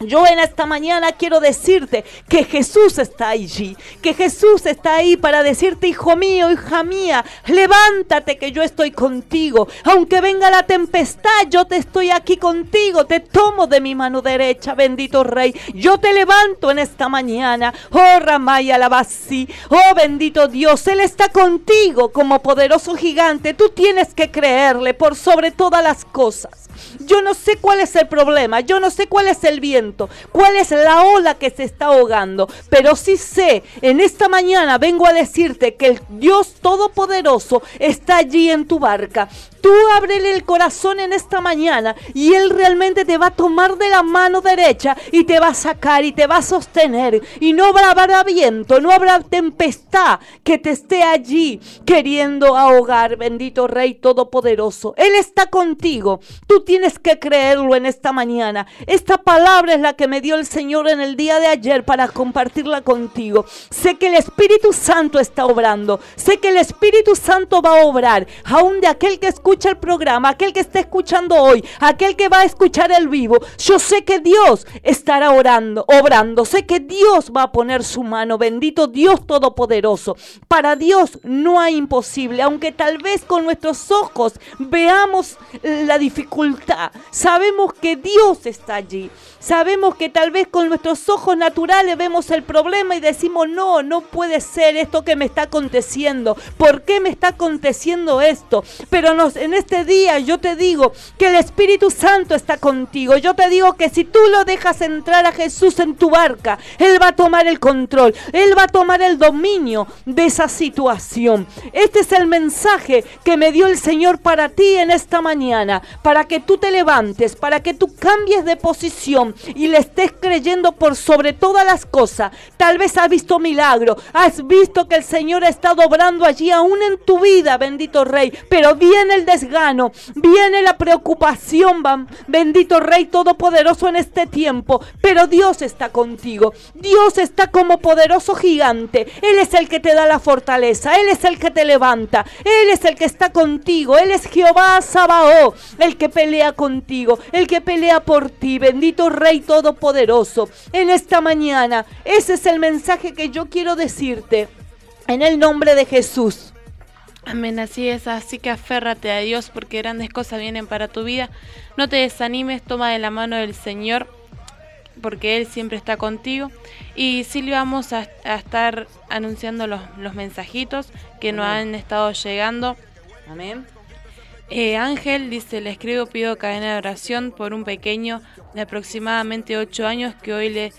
Yo en esta mañana quiero decirte que Jesús está allí, que Jesús está ahí para decirte, hijo mío, hija mía, levántate que yo estoy contigo. Aunque venga la tempestad, yo te estoy aquí contigo, te tomo de mi mano derecha, bendito Rey. Yo te levanto en esta mañana. Oh, Ramaya Alabasi, oh bendito Dios, Él está contigo como poderoso gigante. Tú tienes que creerle por sobre todas las cosas. Yo no sé cuál es el problema, yo no sé cuál es el viento, cuál es la ola que se está ahogando. Pero sí sé, en esta mañana vengo a decirte que el Dios Todopoderoso está allí en tu barca. Tú ábrele el corazón en esta mañana y Él realmente te va a tomar de la mano derecha y te va a sacar y te va a sostener. Y no habrá viento, no habrá tempestad que te esté allí queriendo ahogar. Bendito Rey Todopoderoso. Él está contigo. Tú tienes que creerlo en esta mañana. Esta palabra es la que me dio el Señor en el día de ayer para compartirla contigo. Sé que el Espíritu Santo está obrando. Sé que el Espíritu Santo va a obrar. Aún de aquel que escucha el programa, aquel que está escuchando hoy, aquel que va a escuchar el vivo, yo sé que Dios estará orando, obrando, sé que Dios va a poner su mano, bendito Dios Todopoderoso. Para Dios no hay imposible, aunque tal vez con nuestros ojos veamos la dificultad, sabemos que Dios está allí. Sabemos que tal vez con nuestros ojos naturales vemos el problema y decimos, no, no puede ser esto que me está aconteciendo. ¿Por qué me está aconteciendo esto? Pero en este día yo te digo que el Espíritu Santo está contigo. Yo te digo que si tú lo dejas entrar a Jesús en tu barca, Él va a tomar el control. Él va a tomar el dominio de esa situación. Este es el mensaje que me dio el Señor para ti en esta mañana. Para que tú te levantes, para que tú cambies de posición y le estés creyendo por sobre todas las cosas. Tal vez has visto milagro, has visto que el Señor ha estado obrando allí aún en tu vida, bendito Rey. Pero viene el desgano, viene la preocupación, bendito Rey Todopoderoso en este tiempo. Pero Dios está contigo. Dios está como poderoso gigante. Él es el que te da la fortaleza. Él es el que te levanta. Él es el que está contigo. Él es Jehová Sabaoth, el que pelea contigo, el que pelea por ti. Bendito Rey Todopoderoso, en esta mañana. Ese es el mensaje que yo quiero decirte. En el nombre de Jesús. Amén, así es, así que aférrate a Dios porque grandes cosas vienen para tu vida. No te desanimes, toma de la mano del Señor porque Él siempre está contigo. Y sí vamos a, estar anunciando los, los mensajitos que nos han estado llegando. Amén. Eh, Ángel dice, le escribo, pido cadena de oración por un pequeño de aproximadamente 8 años que hoy le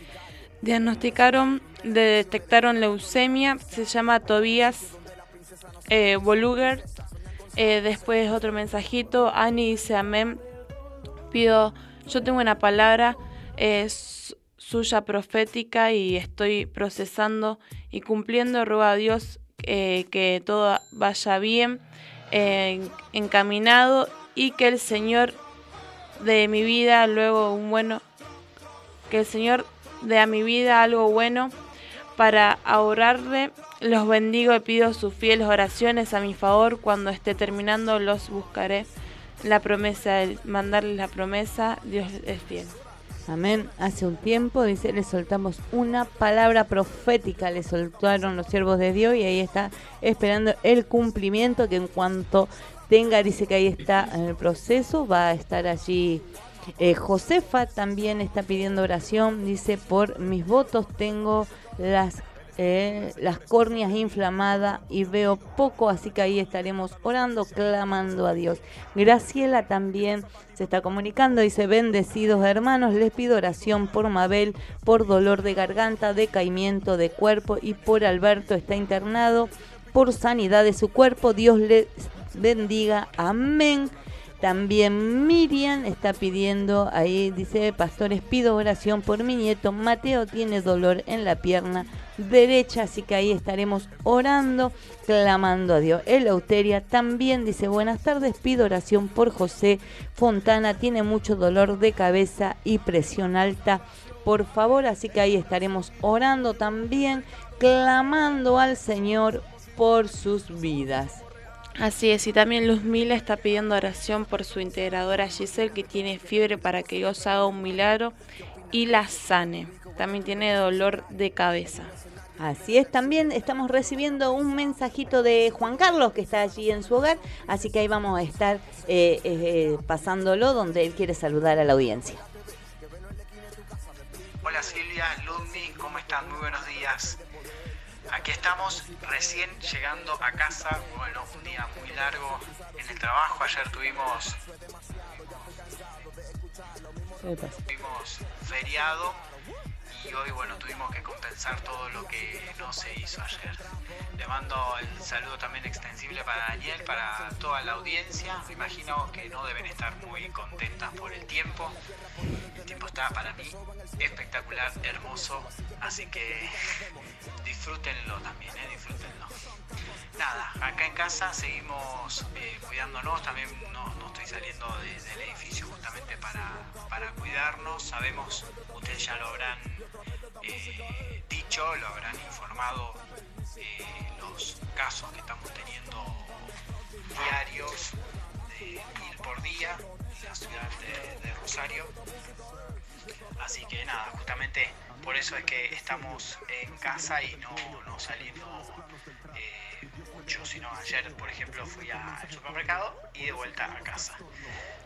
diagnosticaron, le detectaron leucemia, se llama Tobias eh, Boluger. Eh, después otro mensajito, Ani dice, amén, pido, yo tengo una palabra suya profética y estoy procesando y cumpliendo, ruego a Dios que todo vaya bien encaminado y que el Señor de mi vida luego un bueno que el Señor dé a mi vida algo bueno para ahorrarle. Los bendigo y pido sus fieles oraciones a mi favor. Cuando esté terminando los buscaré. La promesa mandarles la promesa Dios es fiel Amén. Hace un tiempo, dice, le soltamos una palabra profética, le soltaron los siervos de Dios y ahí está esperando el cumplimiento que en cuanto tenga, dice que ahí está en el proceso, va a estar allí. Eh, Josefa también está pidiendo oración, dice, por mis votos tengo las eh, las córneas inflamadas y veo poco, así que ahí estaremos orando, clamando a Dios. Graciela también se está comunicando, dice, bendecidos hermanos, les pido oración por Mabel, por dolor de garganta, decaimiento de cuerpo y por Alberto está internado, por sanidad de su cuerpo, Dios les bendiga, amén. También Miriam está pidiendo, ahí dice, pastores, pido oración por mi nieto. Mateo tiene dolor en la pierna derecha, así que ahí estaremos orando, clamando a Dios. Eleuteria también dice, buenas tardes, pido oración por José Fontana, tiene mucho dolor de cabeza y presión alta. Por favor, así que ahí estaremos orando también, clamando al Señor por sus vidas. Así es, y también Luzmila está pidiendo oración por su integradora Giselle que tiene fiebre para que Dios haga un milagro y la sane. También tiene dolor de cabeza. Así es, también estamos recibiendo un mensajito de Juan Carlos que está allí en su hogar, así que ahí vamos a estar eh, eh, pasándolo donde él quiere saludar a la audiencia. Hola Silvia, Ludmi, ¿cómo están? Muy buenos días. Aquí estamos recién llegando a casa, bueno, un día muy largo en el trabajo, ayer tuvimos Tuvimos feriado y hoy, bueno, tuvimos que compensar todo lo que no se hizo ayer. Le mando el saludo también extensible para Daniel, para toda la audiencia. Me imagino que no deben estar muy contentas por el tiempo. El tiempo está para mí espectacular, hermoso, así que [laughs] disfrútenlo también, ¿eh? disfrútenlo. Nada, acá en casa seguimos eh, cuidándonos, también no, no estoy saliendo de- del edificio justamente para, para cuidarnos. Sabemos, ustedes ya lo habrán dicho, lo habrán informado, eh, los casos que estamos teniendo diarios mil por día en la ciudad de Rosario. Así que nada, justamente por eso es que estamos en casa y no, no saliendo eh, mucho, sino ayer, por ejemplo, fui al supermercado y de vuelta a casa.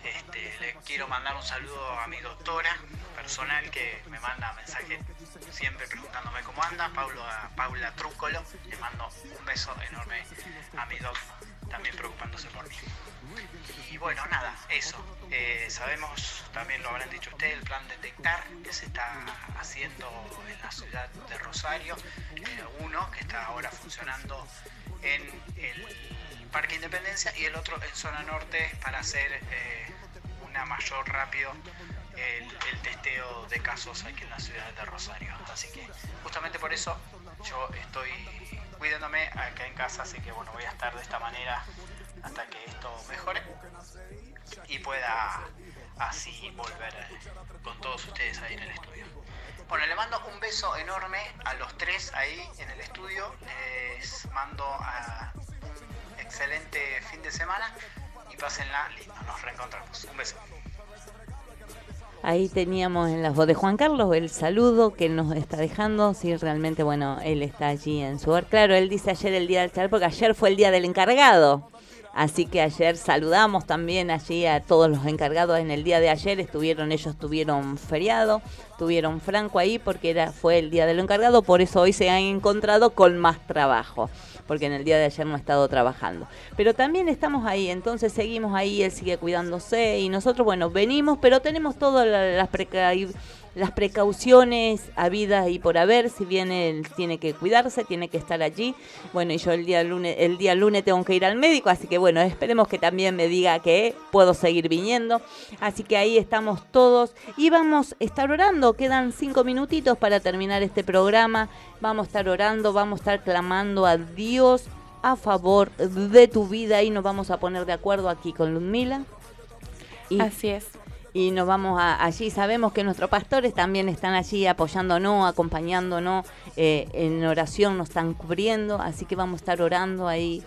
Este, le quiero mandar un saludo a mi doctora personal que me manda mensajes siempre preguntándome cómo anda, Paulo, a Paula Trúcolo, le mando un beso enorme a mi doc, también preocupándose por mí. Y bueno, nada, eso. Eh, sabemos, también lo habrán dicho ustedes, el plan Detectar que se está haciendo en la ciudad de Rosario, eh, uno que está ahora funcionando en el Parque Independencia y el otro en zona norte para hacer eh, una mayor rápido el, el testeo de casos aquí en la ciudad de Rosario. Así que justamente por eso yo estoy cuidándome acá en casa, así que bueno, voy a estar de esta manera hasta que esto mejore y pueda así volver con todos ustedes ahí en el estudio. Bueno, le mando un beso enorme a los tres ahí en el estudio. Les mando un excelente fin de semana y pásenla lindo. Nos reencontramos. Un beso. Ahí teníamos en la voz de Juan Carlos el saludo que nos está dejando. Sí, realmente, bueno, él está allí en su hogar. Claro, él dice ayer el día del chal porque ayer fue el día del encargado. Así que ayer saludamos también allí a todos los encargados en el día de ayer. Estuvieron, ellos tuvieron feriado, tuvieron franco ahí porque era, fue el día del encargado. Por eso hoy se han encontrado con más trabajo. Porque en el día de ayer no ha estado trabajando. Pero también estamos ahí, entonces seguimos ahí, él sigue cuidándose y nosotros, bueno, venimos, pero tenemos todas la- las precauciones las precauciones habidas y por haber, si bien él tiene que cuidarse, tiene que estar allí. Bueno, y yo el día lunes, el día lunes tengo que ir al médico, así que bueno, esperemos que también me diga que puedo seguir viniendo. Así que ahí estamos todos y vamos a estar orando. Quedan cinco minutitos para terminar este programa. Vamos a estar orando, vamos a estar clamando a Dios a favor de tu vida y nos vamos a poner de acuerdo aquí con Ludmila. Así es. Y nos vamos a, allí. Sabemos que nuestros pastores también están allí apoyándonos, acompañándonos eh, en oración, nos están cubriendo, así que vamos a estar orando ahí.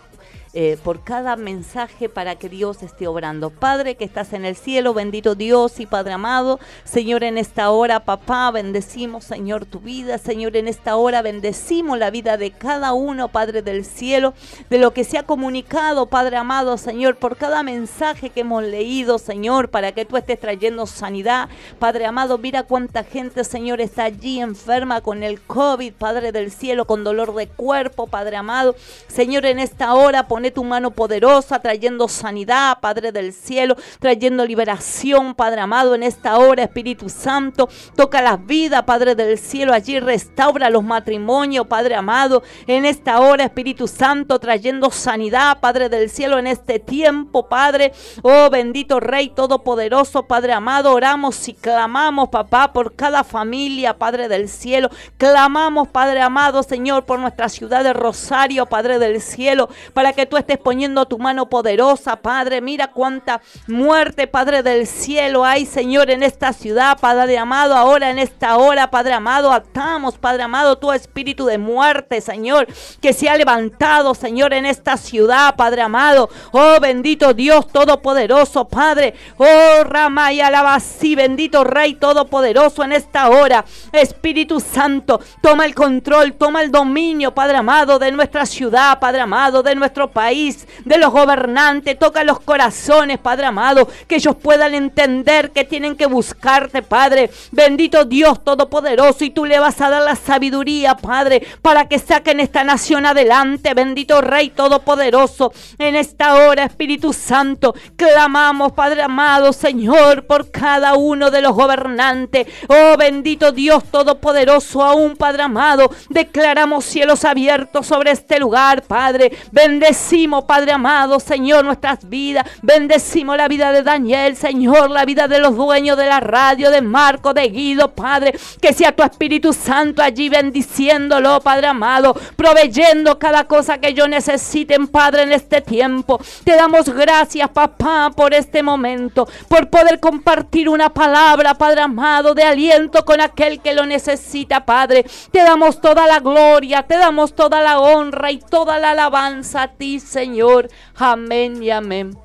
Eh, por cada mensaje para que Dios esté obrando. Padre que estás en el cielo, bendito Dios y Padre amado, Señor, en esta hora, papá, bendecimos, Señor, tu vida, Señor, en esta hora bendecimos la vida de cada uno, Padre del cielo, de lo que se ha comunicado, Padre amado, Señor, por cada mensaje que hemos leído, Señor, para que tú estés trayendo sanidad. Padre amado, mira cuánta gente, Señor, está allí enferma con el COVID, Padre del cielo, con dolor de cuerpo, Padre amado. Señor, en esta hora tu mano poderosa, trayendo sanidad, Padre del cielo, trayendo liberación, Padre amado, en esta hora, Espíritu Santo, toca las vidas, Padre del cielo, allí restaura los matrimonios, Padre amado, en esta hora, Espíritu Santo, trayendo sanidad, Padre del cielo, en este tiempo, Padre, oh bendito Rey Todopoderoso, Padre amado, oramos y clamamos, papá, por cada familia, Padre del cielo, clamamos, Padre amado, Señor, por nuestra ciudad de Rosario, Padre del cielo, para que tú estés poniendo tu mano poderosa, Padre, mira cuánta muerte, Padre del cielo, hay, Señor, en esta ciudad, Padre amado, ahora en esta hora, Padre amado, atamos, Padre amado, tu espíritu de muerte, Señor, que se ha levantado, Señor, en esta ciudad, Padre amado, oh bendito Dios Todopoderoso, Padre, oh Rama y alabasí, bendito Rey Todopoderoso en esta hora, Espíritu Santo, toma el control, toma el dominio, Padre amado, de nuestra ciudad, Padre amado, de nuestro país, de los gobernantes, toca los corazones, Padre amado, que ellos puedan entender que tienen que buscarte, Padre. Bendito Dios Todopoderoso, y tú le vas a dar la sabiduría, Padre, para que saquen esta nación adelante. Bendito Rey Todopoderoso, en esta hora, Espíritu Santo, clamamos, Padre amado, Señor, por cada uno de los gobernantes. Oh, bendito Dios Todopoderoso, aún, Padre amado, declaramos cielos abiertos sobre este lugar, Padre. Bendecimos, Padre amado, Señor, nuestras vidas. Bendecimos la vida de Daniel, Señor, la vida de los dueños de la radio, de Marco, de Guido, Padre. Que sea tu Espíritu Santo allí bendiciéndolo, Padre amado, proveyendo cada cosa que yo necesiten, Padre, en este tiempo. Te damos gracias, papá, por este momento, por poder compartir una palabra, Padre amado, de aliento con aquel que lo necesita, Padre. Te damos toda la gloria, te damos toda la honra y toda la alabanza a ti, Señor. Amén y amén.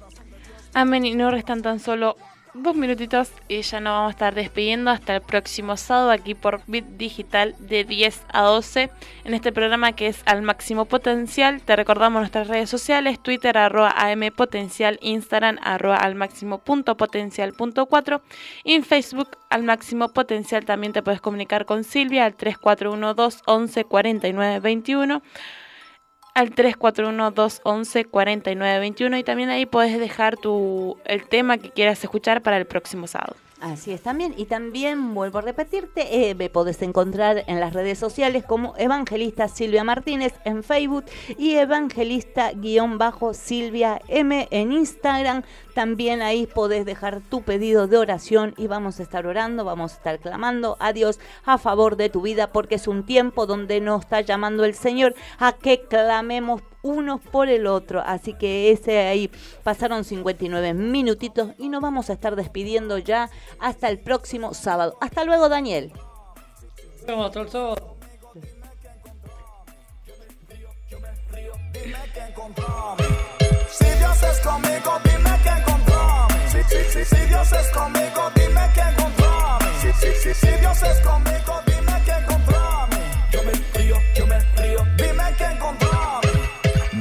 Amén. Y no restan tan solo dos minutitos y ya nos vamos a estar despidiendo hasta el próximo sábado aquí por Bit Digital de 10 a 12 en este programa que es al máximo potencial. Te recordamos nuestras redes sociales, Twitter arroba ampotencial, Instagram arroba al máximo punto potencial punto 4 y en Facebook al máximo potencial también te puedes comunicar con Silvia al 3412 11 49 21 al 341-211-4921 y también ahí puedes dejar tu, el tema que quieras escuchar para el próximo sábado. Así es también. Y también, vuelvo a repetirte, eh, me podés encontrar en las redes sociales como Evangelista Silvia Martínez en Facebook y Evangelista-Silvia M en Instagram. También ahí podés dejar tu pedido de oración y vamos a estar orando, vamos a estar clamando a Dios a favor de tu vida porque es un tiempo donde nos está llamando el Señor a que clamemos uno por el otro. Así que ese ahí pasaron 59 minutitos y nos vamos a estar despidiendo ya hasta el próximo sábado. Hasta luego, Daniel. Si Dios es conmigo, dime que encontrame. Si, si, si, si Dios es conmigo, dime que encontrame. Si, si, si, si Dios es conmigo, dime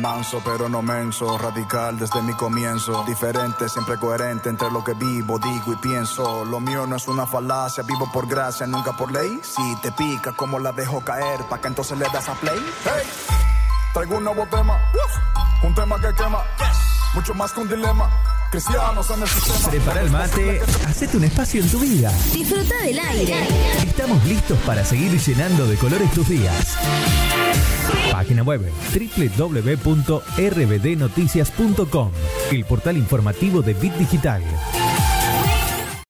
Manso pero no menso, radical desde mi comienzo. Diferente, siempre coherente entre lo que vivo, digo y pienso. Lo mío no es una falacia, vivo por gracia, nunca por ley. Si te pica, como la dejo caer? ¿Pa' que entonces le das a play? Hey, traigo un nuevo tema, un tema que quema, mucho más que un dilema. Cristianos en el sistema. Prepara el mate, hacete un espacio en tu vida. Disfruta del aire. Estamos listos para seguir llenando de colores tus días. Página web www.rbdnoticias.com, el portal informativo de Bit Digital.